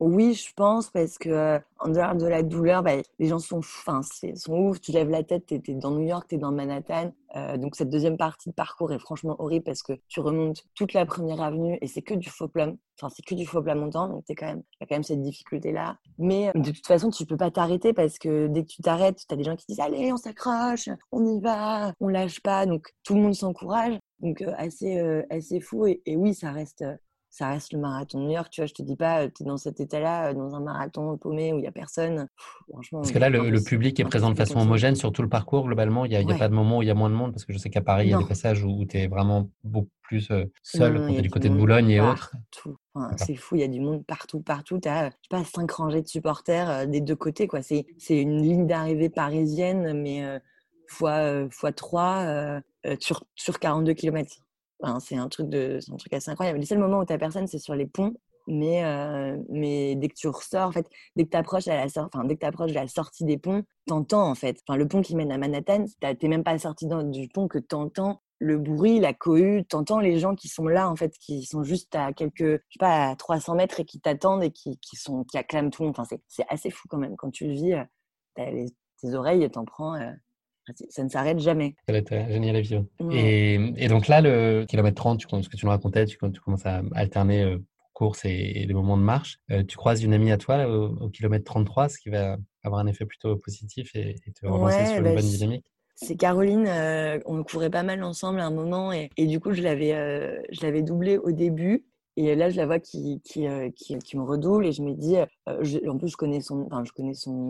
Oui, je pense, parce que en dehors de la douleur, bah, les gens sont, enfin, sont ouf. Tu lèves la tête, tu es, dans New York, tu es dans Manhattan. Donc, cette deuxième partie de parcours est franchement horrible parce que tu remontes toute la première avenue et c'est que du faux plat. Enfin, c'est que du faux plat montant. Donc, il quand même, y a quand même cette difficulté-là. Mais de toute façon, tu peux pas t'arrêter parce que dès que tu t'arrêtes, tu as des gens qui disent Allez, on s'accroche, on y va, on lâche pas. Donc, tout le monde s'encourage. Donc, assez, assez fou. Et, oui, ça reste ça reste le marathon de New York. Tu vois, je te dis pas, tu es dans cet état-là, dans un marathon paumé où il n'y a personne. franchement. Parce que là, le, public est présent de façon homogène sur tout le parcours, globalement. Il n'y a, pas de moment où il y a moins de monde, parce que je sais qu'à Paris, il y a des passages où, tu es vraiment beaucoup plus seul, quand tu es du côté de Boulogne et autres. c'est fou, il y a du monde partout, partout. Tu as, je sais pas, cinq rangées de supporters des deux côtés. quoi. C'est une ligne d'arrivée parisienne, mais fois, fois 3 sur, sur 42 km c'est un truc de, un truc assez incroyable. Les seuls moments où tu personne, c'est sur les ponts. Mais, euh, mais dès que tu ressors, en fait, dès que tu approches, à de la sortie des ponts, t'entends en fait. Enfin, le pont qui mène à Manhattan, t'es même pas sorti dans, du pont que t'entends le bruit, la cohue, t'entends les gens qui sont là en fait, qui sont juste à quelques, pas, à 300 mètres et qui t'attendent et qui, qui, sont, qui acclament tout le monde. Enfin, c'est assez fou quand même. Quand tu le vis, euh, tes oreilles, t'en prends. Euh, ça ne s'arrête jamais. Ça va être euh, génial à vivre. Et, donc là, le kilomètre 30, ce que tu nous racontais, tu, tu commences à alterner euh, course et, les moments de marche. Euh, tu croises une amie à toi au, kilomètre 33, ce qui va avoir un effet plutôt positif et, te relancer sur une bah, bonne dynamique. C'est Caroline, on courait pas mal ensemble à un moment et, du coup je l'avais je l'avais doublé au début et là, je la vois euh, qui, me redouble et je me dis, euh, en plus, je connais, son,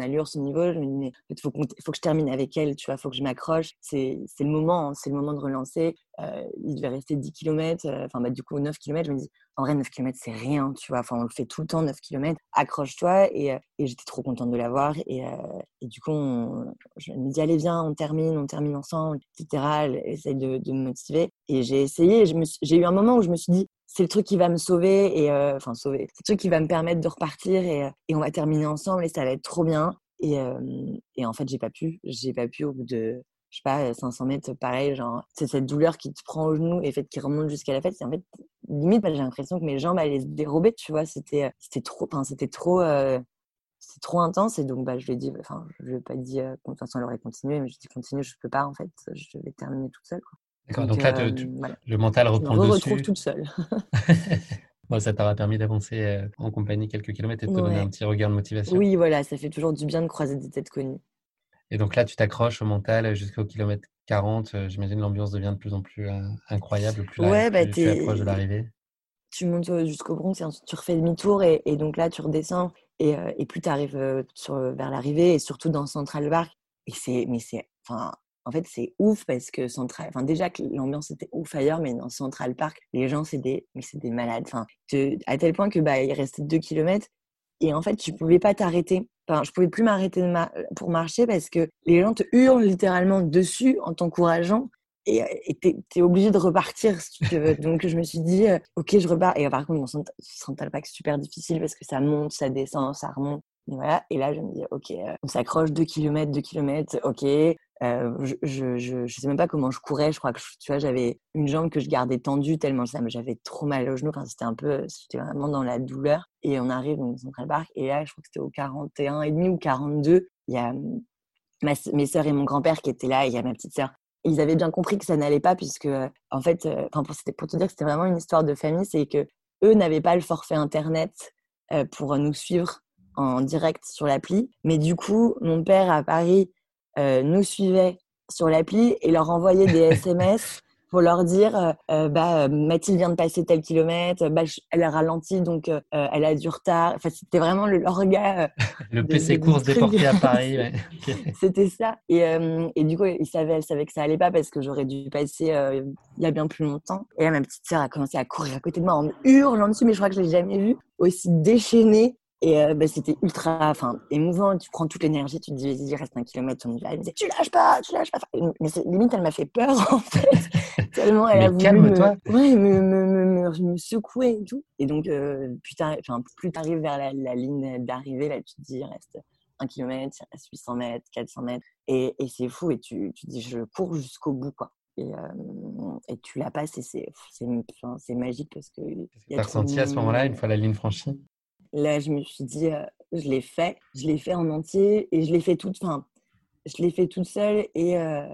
allure, son niveau. Je me dis, mais il faut, que je termine avec elle, tu vois, faut que je m'accroche. C'est le moment, hein, c'est le moment de relancer. Euh, il devait rester 10 km, enfin, bah, du coup, 9 km. Je me dis, en vrai, 9 km, c'est rien, tu vois, enfin, on le fait tout le temps, 9 km. Accroche-toi. Et, j'étais trop contente de l'avoir. Et, et du coup, je me dis, allez, viens, on termine, on termine ensemble, etc. Elle essaye de me motiver. Et j'ai essayé. J'ai eu un moment où je me suis dit, c'est le truc qui va me sauver et euh, enfin sauver c'est le truc qui va me permettre de repartir et, euh, et, on va terminer ensemble et ça va être trop bien et, euh, et en fait j'ai pas pu j'ai pas pu au bout de je sais pas 500 mètres pareil genre c'est cette douleur qui te prend au genou et fait qui remonte jusqu'à la fête c'est en fait limite j'ai l'impression que mes jambes allaient se dérober tu vois c'était c'était trop c'était trop c'est trop intense et donc bah je lui ai dit enfin je lui ai pas dit de toute façon elle aurait continué mais je lui ai dit continue je peux pas en fait je vais terminer toute seule quoi. D'accord, donc, là, euh, le mental reprend le dessus. Je me retrouve toute seule. bon, ça t'aura permis d'avancer euh, en compagnie quelques kilomètres et de te donner un petit regard de motivation. Oui, voilà, ça fait toujours du bien de croiser des têtes connues. Et donc là, tu t'accroches au mental jusqu'au kilomètre 40. Euh, j'imagine l'ambiance devient de plus en plus incroyable, plus, ouais, bah, tu approches de l'arrivée. Tu montes jusqu'au Bronx et ensuite tu refais demi-tour et, et, donc là, tu redescends et, et plus tu arrives vers l'arrivée et surtout dans Central Park. Et c'est, mais c'est, enfin, en fait, c'est ouf parce que Central, enfin déjà que l'ambiance était ouf ailleurs, mais dans Central Park, les gens c'est des, mais c'est des malades. Enfin, à tel point que bah il restait deux kilomètres Et en fait, tu pouvais pas t'arrêter. Enfin, je pouvais plus m'arrêter pour marcher parce que les gens te hurlent littéralement dessus en t'encourageant et tu es, obligé de repartir si tu veux. Donc je me suis dit, ok, je repars. Et par contre, mon central pack, super difficile parce que ça monte, ça descend, ça remonte. Et voilà. Et là, je me dis, ok, on s'accroche 2 km, 2 km, ok. Je, je, je, sais même pas comment je courais. Je crois que tu vois, j'avais une jambe que je gardais tendue tellement j'avais trop mal au genou. Enfin, c'était un peu, j'étais vraiment dans la douleur. Et on arrive dans Central Park. Et là, je crois que c'était au 41 et demi ou 42. Il y a mes sœurs et mon grand-père qui étaient là. Et il y a ma petite sœur ils avaient bien compris que ça n'allait pas puisque en fait enfin pour, pour te dire que c'était vraiment une histoire de famille c'est que eux n'avaient pas le forfait internet pour nous suivre en direct sur l'appli mais du coup mon père à Paris nous suivait sur l'appli et leur envoyait des SMS pour leur dire euh, euh, bah Mathilde vient de passer tel kilomètre, bah, elle a ralenti donc euh, elle a du retard. Enfin, c'était vraiment le l'orga. le PC course déporté à Paris. Ouais. c'était ça. Et, et, du coup, il savait, elle savait que ça allait pas parce que j'aurais dû passer il y a bien plus longtemps. Et là, ma petite sœur a commencé à courir à côté de moi en hurlant dessus, mais je crois que je l'ai jamais vue aussi déchaînée et euh, bah, c'était ultra émouvant. Tu prends toute l'énergie, tu te dis, vas-y, reste un kilomètre. On y va. Elle me disait, tu lâches pas, tu lâches pas. Mais limite, elle m'a fait peur, en fait. Tellement elle a voulu. Me, ouais, me, me, me, secouer et tout. Et donc, euh, putain, plus tu arrives vers la, ligne d'arrivée, là, tu te dis, reste un kilomètre, il reste 800 mètres, 400 mètres. Et, et c'est fou. Et tu, tu dis, je cours jusqu'au bout, quoi. Et, euh, et, tu la passes et c'est, magique parce que tu as ressenti à ce moment-là, une fois la ligne franchie? Là, je me suis dit, euh, je l'ai fait, je l'ai fait en entier et je l'ai fait toute, fin, je l'ai fait toute seule et euh,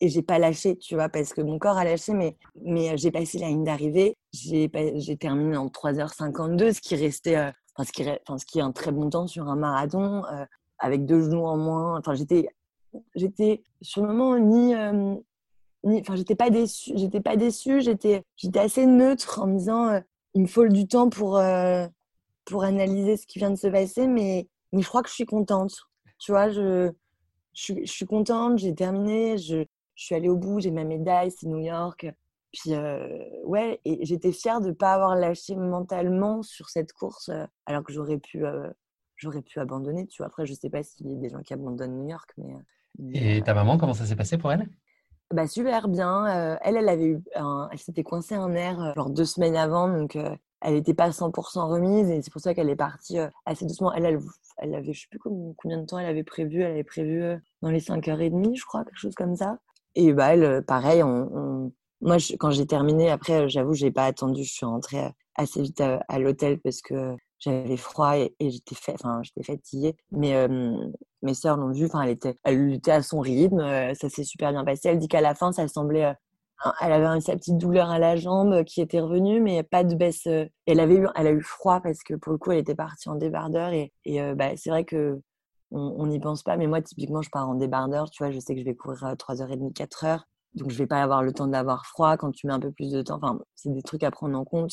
et j'ai pas lâché, tu vois, parce que mon corps a lâché, mais mais euh, j'ai passé la ligne d'arrivée, j'ai j'ai terminé en 3h52, ce qui restait, euh, ce ce qui est un très bon temps sur un marathon, avec deux genoux en moins. Enfin, j'étais j'étais sur le moment ni enfin, j'étais pas déçue, j'étais pas déçue, j'étais j'étais assez neutre en me disant, il me faut du temps pour pour analyser ce qui vient de se passer, mais, mais je crois que je suis contente. Tu vois, je, je, suis contente, j'ai terminé, je, je, suis allée au bout, j'ai ma médaille, c'est New York. Puis, euh, ouais, et j'étais fière de ne pas avoir lâché mentalement sur cette course, euh, alors que j'aurais pu, euh, j'aurais pu abandonner. Tu vois, après, je ne sais pas s'il y a des gens qui abandonnent New York, mais. et ta maman, comment ça s'est passé pour elle? Bah, super bien. elle, elle avait eu, elle s'était coincée un nerf genre deux semaines avant, donc elle n'était pas 100% remise et c'est pour ça qu'elle est partie euh, assez doucement. Elle, elle, elle, avait, je sais plus combien de temps elle avait prévu, elle avait prévu euh, dans les 5h30, je crois, quelque chose comme ça. Et bah, elle, euh, pareil, on, moi, quand j'ai terminé, après, j'avoue, j'ai pas attendu, je suis rentrée assez vite à, l'hôtel parce que j'avais froid et, j'étais fait, enfin, fatiguée. Mais mes sœurs l'ont vu, enfin, elle était, elle était à son rythme, ça s'est super bien passé. Elle dit qu'à la fin, ça semblait elle avait sa petite douleur à la jambe qui était revenue, mais pas de baisse. Euh, elle avait eu, elle a eu froid parce que pour le coup, elle était partie en débardeur et, euh, bah, c'est vrai que on n'y pense pas. Mais moi, typiquement, je pars en débardeur. Tu vois, je sais que je vais courir à 3h30, 4h. Donc, je vais pas avoir le temps d'avoir froid quand tu mets un peu plus de temps. Enfin, c'est des trucs à prendre en compte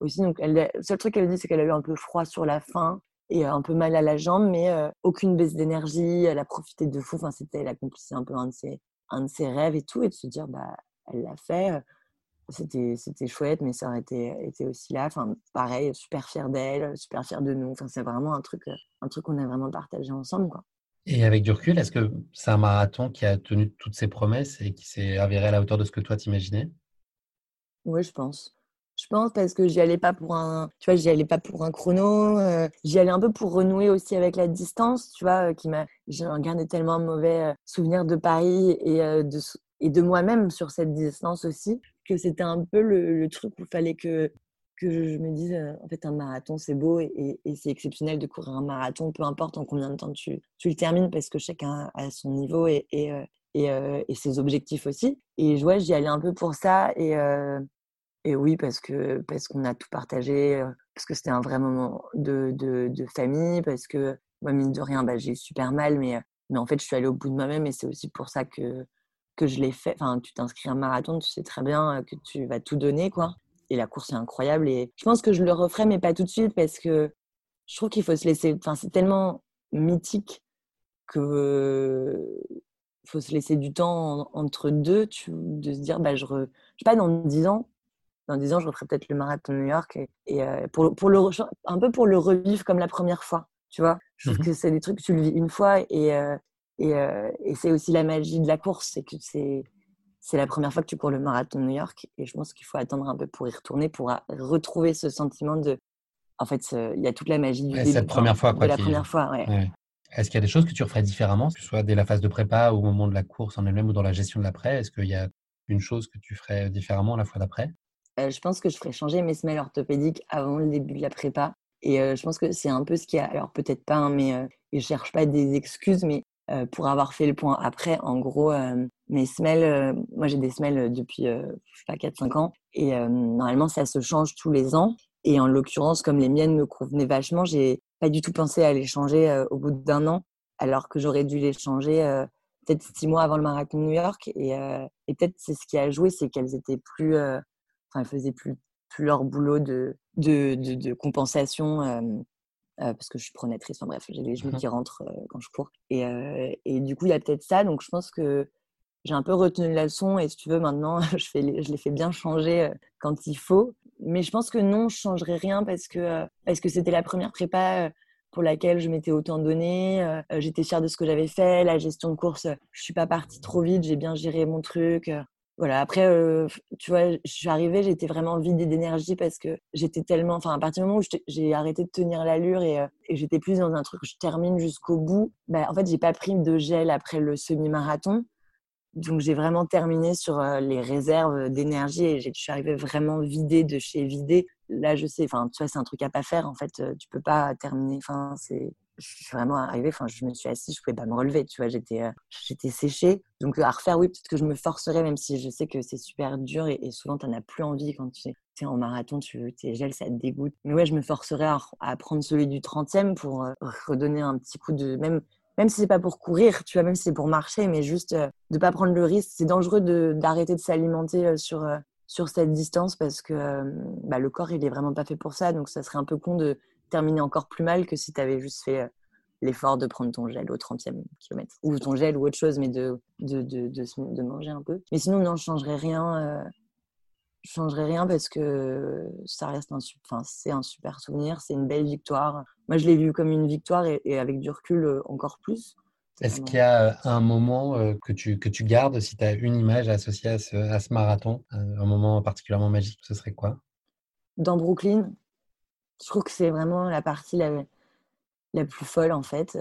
aussi. Donc, elle, le seul truc qu'elle dit, c'est qu'elle a eu un peu froid sur la fin et un peu mal à la jambe, mais euh, aucune baisse d'énergie. Elle a profité de fou. Enfin, c'était, elle accomplissait un peu un de ses, un de ses rêves et tout. Et de se dire, bah, elle l'a fait. C'était, c'était chouette, mes sœurs étaient, étaient aussi là. Enfin, pareil, super fière d'elle, super fière de nous. Enfin, c'est vraiment un truc, un truc qu'on a vraiment partagé ensemble. Quoi. Et avec du recul, est-ce que c'est un marathon qui a tenu toutes ses promesses et qui s'est avéré à la hauteur de ce que toi t'imaginais? Oui, je pense. Je pense parce que j'y allais pas pour un, tu vois, j'y allais pas pour un chrono. j'y allais un peu pour renouer aussi avec la distance, tu vois, qui m'a, j'ai gardé tellement mauvais souvenirs de Paris et de, et de moi-même sur cette distance aussi, que c'était un peu le, truc où il fallait que, que je me dise, euh, en fait, un marathon, c'est beau et, c'est exceptionnel de courir un marathon, peu importe en combien de temps tu, tu le termines, parce que chacun a son niveau et, et, euh, euh, ses objectifs aussi. Et ouais, j'y allais un peu pour ça. Et, et oui, parce que parce qu'on a tout partagé, parce que c'était un vrai moment de, de, de, famille, parce que, moi, mine de rien, bah, j'ai eu super mal, mais, mais en fait, je suis allée au bout de moi-même et c'est aussi pour ça que que je l'ai fait. Enfin, tu t'inscris à un marathon, tu sais très bien que tu vas tout donner, quoi. Et la course est incroyable. Et je pense que je le referai, mais pas tout de suite, parce que je trouve qu'il faut se laisser. Enfin, c'est tellement mythique que faut se laisser du temps entre deux, tu, de se dire, bah, je, re... je sais pas, dans 10 ans, dans 10 ans, je referai peut-être le marathon de New York et, pour, pour le, un peu pour le revivre comme la première fois. Tu vois, je trouve mmh que c'est des trucs que tu le vis une fois et, et, et c'est aussi la magie de la course, c'est que c'est c'est la première fois que tu cours le marathon de New York et je pense qu'il faut attendre un peu pour y retourner pour retrouver ce sentiment de en fait il y a toute la magie du début, cette première fois quoi, de la première fois ouais. Est-ce qu'il y a des choses que tu referais différemment, que ce soit dès la phase de prépa ou au moment de la course en elle-même ou dans la gestion de l'après? Est-ce qu'il y a une chose que tu ferais différemment la fois d'après? Euh, Je pense que je ferais changer mes semelles orthopédiques avant le début de la prépa. Et euh, je pense que c'est un peu ce qui a. Alors peut-être pas, hein, mais euh, je cherche pas des excuses, mais pour avoir fait le point après, en gros, mes semelles, moi j'ai des semelles depuis, pas, 4-5 ans. Et normalement, ça se change tous les ans. Et en l'occurrence, comme les miennes me convenaient vachement, j'ai pas du tout pensé à les changer au bout d'un an, alors que j'aurais dû les changer peut-être six mois avant le marathon de New York. Et, et peut-être c'est ce qui a joué, c'est qu'elles étaient plus, enfin, elles faisaient plus, plus leur boulot de, de, de, compensation. Parce que je suis pronatrice, enfin bref, j'ai les genoux qui rentrent quand je cours. Et, et du coup, il y a peut-être ça. Donc, je pense que j'ai un peu retenu la leçon et si tu veux, maintenant, je, fais je les fais bien changer quand il faut mais je pense que non, je changerais rien parce que euh, parce que c'était la première prépa euh, pour laquelle je m'étais autant donné. Euh, j'étais fière de ce que j'avais fait. La gestion de course, je suis pas partie trop vite. J'ai bien géré mon truc. Voilà. Après, tu vois, je suis arrivée, j'étais vraiment vidée d'énergie parce que j'étais tellement. Enfin, à partir du moment où j'ai arrêté de tenir l'allure et, j'étais plus dans un truc je termine jusqu'au bout, bah, en fait, j'ai pas pris de gel après le semi-marathon. Donc j'ai vraiment terminé sur les réserves d'énergie et je suis arrivée vraiment vidée de chez vidée. Là, je sais, enfin, tu vois, c'est un truc à pas faire. En fait, tu peux pas terminer. Enfin, c'est, je suis vraiment arrivée. Enfin, je me suis assise, je pouvais pas me relever. Tu vois, j'étais, j'étais séchée. Donc à refaire, oui, peut-être que je me forcerai, même si je sais que c'est super dur et, souvent tu n'en as plus envie quand tu es en marathon, tu tes gels, ça te dégoûte. Mais ouais, je me forcerai à, prendre celui du 30e pour redonner un petit coup de même même si c'est pas pour courir, tu vois, même si c'est pour marcher, mais juste euh, de pas prendre le risque. C'est dangereux d'arrêter de, s'alimenter euh, sur, euh, sur cette distance parce que bah, le corps, il est vraiment pas fait pour ça. Donc, ça serait un peu con de terminer encore plus mal que si tu avais juste fait l'effort de prendre ton gel au 30e kilomètre. Ou ton gel ou autre chose, mais de, de, de, de, manger un peu. Mais sinon, non, je changerais rien je changerais rien parce que ça reste un, enfin, c'est un super souvenir, c'est une belle victoire. Moi, je l'ai vu comme une victoire et, avec du recul euh, encore plus. Est-ce qu'il y a euh, un moment euh, que tu, que tu gardes, si tu as une image associée à ce, à ce marathon, un moment particulièrement magique, ce serait quoi? Dans Brooklyn, je trouve que c'est vraiment la partie la, la plus folle en fait.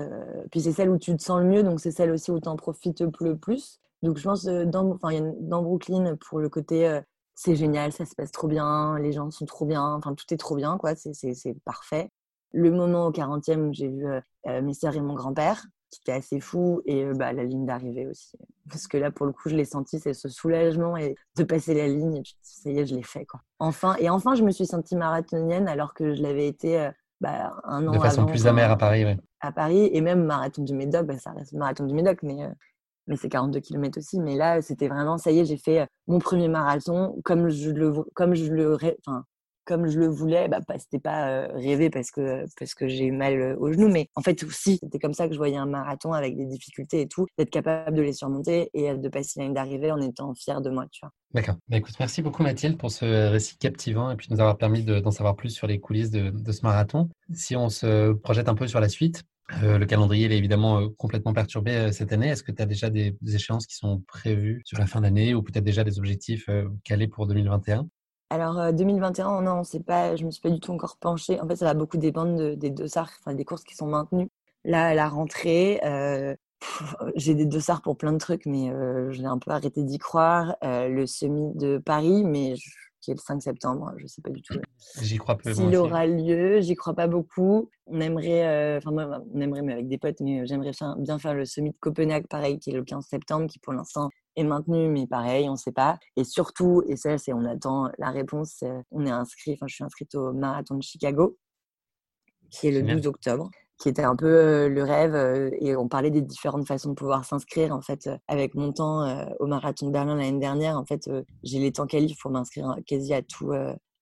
puis c'est celle où tu te sens le mieux, donc c'est celle aussi où tu en profites le plus. Donc je pense dans, enfin, dans Brooklyn, pour le côté c'est génial, ça se passe trop bien, les gens sont trop bien, enfin tout est trop bien, quoi, c'est parfait. Le moment au 40e où j'ai vu euh, euh, mes sœurs et mon grand-père, qui était assez fou, et euh, bah, la ligne d'arrivée aussi. Parce que là, pour le coup, je l'ai senti, c'est ce soulagement et de passer la ligne, et puis ça y est, je l'ai fait. Quoi. Enfin, et enfin, je me suis sentie marathonienne alors que je l'avais été bah, un an De façon plus amère à Paris, oui. À Paris, et même marathon du Médoc, bah, ça reste marathon du Médoc, mais mais c'est 42 km aussi. Mais là, c'était vraiment, ça y est, j'ai fait euh, mon premier marathon comme je le, comme je le, enfin, comme je le voulais. Bah, c'était pas rêvé parce que, parce que j'ai eu mal au genou, mais en fait aussi, c'était comme ça que je voyais un marathon avec des difficultés et tout, d'être capable de les surmonter et de passer la ligne d'arrivée en étant fier de moi, tu vois. D'accord. Bah, merci beaucoup Mathilde pour ce récit captivant et puis nous avoir permis d'en savoir plus sur les coulisses de, ce marathon. Si on se projette un peu sur la suite, le calendrier est évidemment complètement perturbé cette année. Est-ce que tu as déjà des, échéances qui sont prévues sur la fin d'année ou peut-être déjà des objectifs calés pour 2021 alors 2021, non, c'est pas, je me suis pas du tout encore penchée. En fait, ça va beaucoup dépendre des dossards, enfin des courses qui sont maintenues. Là, à la rentrée, j'ai des dossards pour plein de trucs, mais je l'ai un peu arrêté d'y croire. le semi de Paris, mais je qui est le 5 septembre. Je ne sais pas du tout. J'y crois peu. S'il aura lieu, j'y crois pas beaucoup. On aimerait, euh, enfin moi, on aimerait, mais avec des potes, mais euh, j'aimerais bien faire le semi de Copenhague, pareil, qui est le 15 septembre, qui pour l'instant est maintenu, mais pareil, on ne sait pas. Et surtout, et ça, c'est on attend la réponse. On est inscrit, enfin, je suis inscrite au marathon de Chicago, qui est le 12 octobre qui était un peu le rêve. et on parlait des différentes façons de pouvoir s'inscrire. En fait, avec mon temps au marathon de Berlin l'année dernière, en fait, j'ai les temps qualifs pour m'inscrire quasi à tout,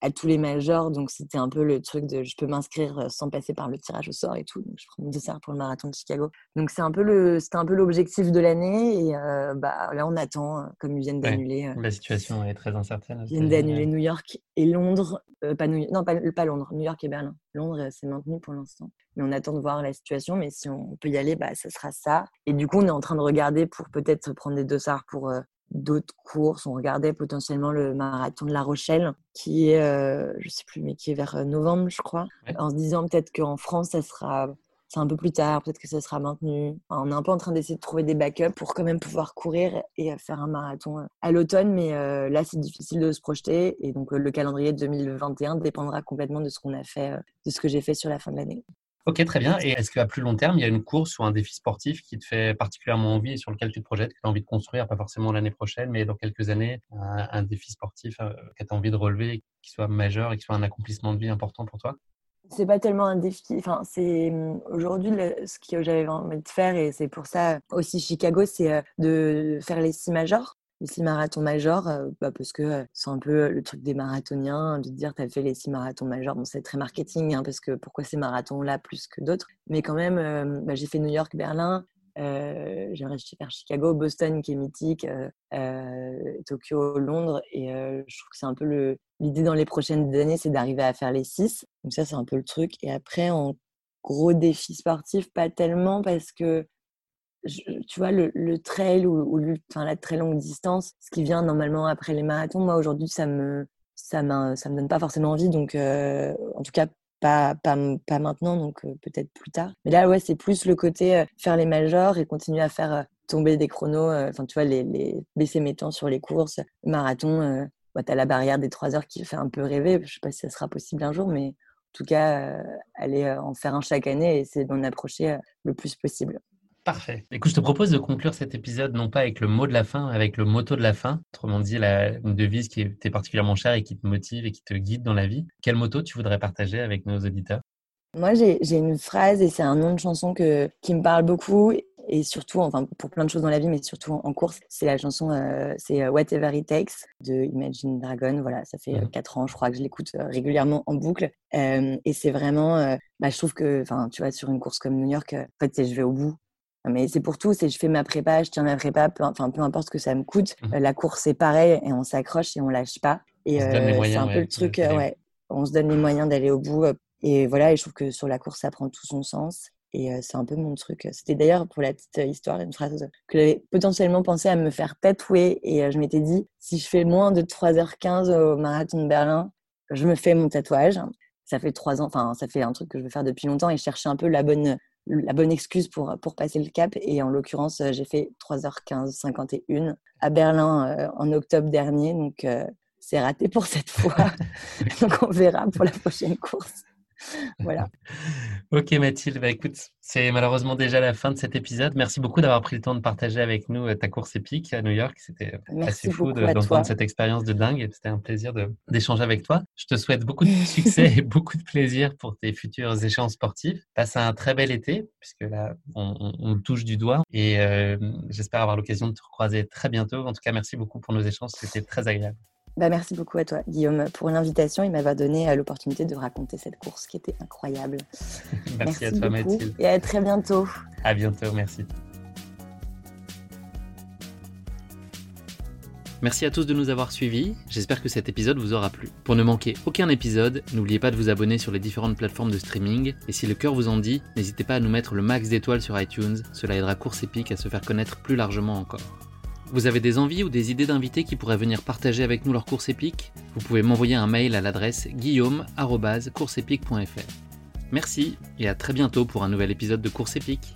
à tous les majors. Donc, c'était un peu le truc de je peux m'inscrire sans passer par le tirage au sort et tout. Donc, je prends mon dossard pour le marathon de Chicago. Donc, c'est un peu le, c'était un peu l'objectif de l'année. Et bah, là, on attend, comme ils viennent d'annuler. la situation est très incertaine. Ils viennent d'annuler New York et Londres. pas New... Non, pas, pas Londres, New York et Berlin. Londres, c'est maintenu pour l'instant. Mais on attend de voir la situation. Mais si on peut y aller, bah, ça sera ça. Et du coup, on est en train de regarder pour peut-être prendre des dossards pour d'autres courses. On regardait potentiellement le marathon de La Rochelle, qui est, euh, je sais plus, mais qui est vers euh, novembre, je crois, en se disant peut-être qu'en France, ça sera, c'est un peu plus tard, peut-être que ça sera maintenu. on est un peu en train d'essayer de trouver des backups pour quand même pouvoir courir et euh, faire un marathon à l'automne, mais là, c'est difficile de se projeter. Et donc, le calendrier 2021 dépendra complètement de ce qu'on a fait, de ce que j'ai fait sur la fin de l'année. Ok, très bien. Et est-ce qu'à plus long terme, il y a une course ou un défi sportif qui te fait particulièrement envie et sur lequel tu te projettes, que tu as envie de construire, pas forcément l'année prochaine, mais dans quelques années, un, défi sportif euh, que tu as envie de relever, qui soit majeur et qui soit un accomplissement de vie important pour toi? C'est pas tellement un défi. Enfin, c'est hum, aujourd'hui ce que j'avais envie de faire et c'est pour ça aussi Chicago, c'est euh, de faire les six majors les six marathons majors, euh, bah, parce que euh, c'est un peu le truc des marathoniens, de dire tu as fait les six marathons majors. Bon, c'est très marketing, hein, parce que pourquoi ces marathons-là plus que d'autres? Mais quand même, euh, bah, j'ai fait New York, Berlin, j'aimerais faire Chicago, Boston qui est mythique, Tokyo, Londres. Et je trouve que c'est un peu l'idée dans les prochaines années, c'est d'arriver à faire les six. Donc ça, c'est un peu le truc. Et après, en gros défi sportif, pas tellement parce que tu vois, le, trail ou, enfin, la très longue distance, ce qui vient normalement après les marathons, moi aujourd'hui, ça me, ça, ça me donne pas forcément envie. Donc, euh, en tout cas, pas, pas, maintenant, donc euh, peut-être plus tard. Mais là, ouais, c'est plus le côté euh, faire les majors et continuer à faire tomber des chronos, enfin, tu vois, les, baisser mes temps sur les courses, marathon. Tu as la barrière des 3 heures qui fait un peu rêver. Je sais pas si ça sera possible un jour, mais en tout cas, aller en faire un chaque année et essayer d'en approcher le plus possible. Parfait. Écoute, je te propose de conclure cet épisode non pas avec le mot de la fin, avec le motto de la fin. Autrement dit, la, une devise qui est particulièrement chère et qui te motive et qui te guide dans la vie. Quel motto tu voudrais partager avec nos auditeurs? Moi, j'ai une phrase et c'est un nom de chanson que, qui me parle beaucoup et surtout, enfin, pour plein de choses dans la vie, mais surtout en, course, c'est la chanson, euh, c'est euh, Whatever It Takes de Imagine Dragon. Voilà, ça fait mmh. quatre ans, je crois, que je l'écoute euh, régulièrement en boucle. et c'est vraiment, bah, je trouve que, enfin, tu vois, sur une course comme New York, en fait, je vais au bout. Mais c'est pour tout, c'est je fais ma prépa, je tiens ma prépa, peu, enfin peu importe ce que ça me coûte. Mmh. La course c'est pareil et on s'accroche et on lâche pas. Et euh, c'est un peu le truc, ouais, on se donne les moyens d'aller au bout. Et voilà, et je trouve que sur la course ça prend tout son sens. Et c'est un peu mon truc. C'était d'ailleurs pour la petite histoire une phrase que j'avais potentiellement pensé à me faire tatouer. Et je m'étais dit, si je fais moins de 3h15 au marathon de Berlin, je me fais mon tatouage. Ça fait trois ans, enfin, ça fait un truc que je veux faire depuis longtemps et je cherchais un peu la bonne la bonne excuse pour, pour passer le cap. Et en l'occurrence, euh, j'ai fait 3h15 51 à Berlin euh, en octobre dernier. Donc, euh, c'est raté pour cette fois. donc, on verra pour la prochaine course voilà. ok Mathilde, bah, écoute, c'est malheureusement déjà la fin de cet épisode. Merci beaucoup d'avoir pris le temps de partager avec nous euh, ta course épique à New York. C'était assez fou d'entendre cette expérience de dingue. C'était un plaisir d'échanger avec toi. Je te souhaite beaucoup de succès et beaucoup de plaisir pour tes futures échéances sportives. Passe un très bel été, puisque là, on, touche du doigt. Et euh, j'espère avoir l'occasion de te recroiser très bientôt. En tout cas, merci beaucoup pour nos échanges. C'était très agréable. Bah, merci beaucoup à toi, Guillaume, pour l'invitation. Il m'avait donné euh, l'opportunité de raconter cette course qui était incroyable. merci, à toi, Mathilde. Et à très bientôt. À bientôt, merci. Merci à tous de nous avoir suivis, j'espère que cet épisode vous aura plu. Pour ne manquer aucun épisode, n'oubliez pas de vous abonner sur les différentes plateformes de streaming, et si le cœur vous en dit, n'hésitez pas à nous mettre le max d'étoiles sur iTunes, cela aidera Course Épique à se faire connaître plus largement encore. Vous avez des envies ou des idées d'invités qui pourraient venir partager avec nous leur course épique Vous pouvez m'envoyer un mail à l'adresse guillaume.courseepique.fr. Merci et à très bientôt pour un nouvel épisode de Course épique.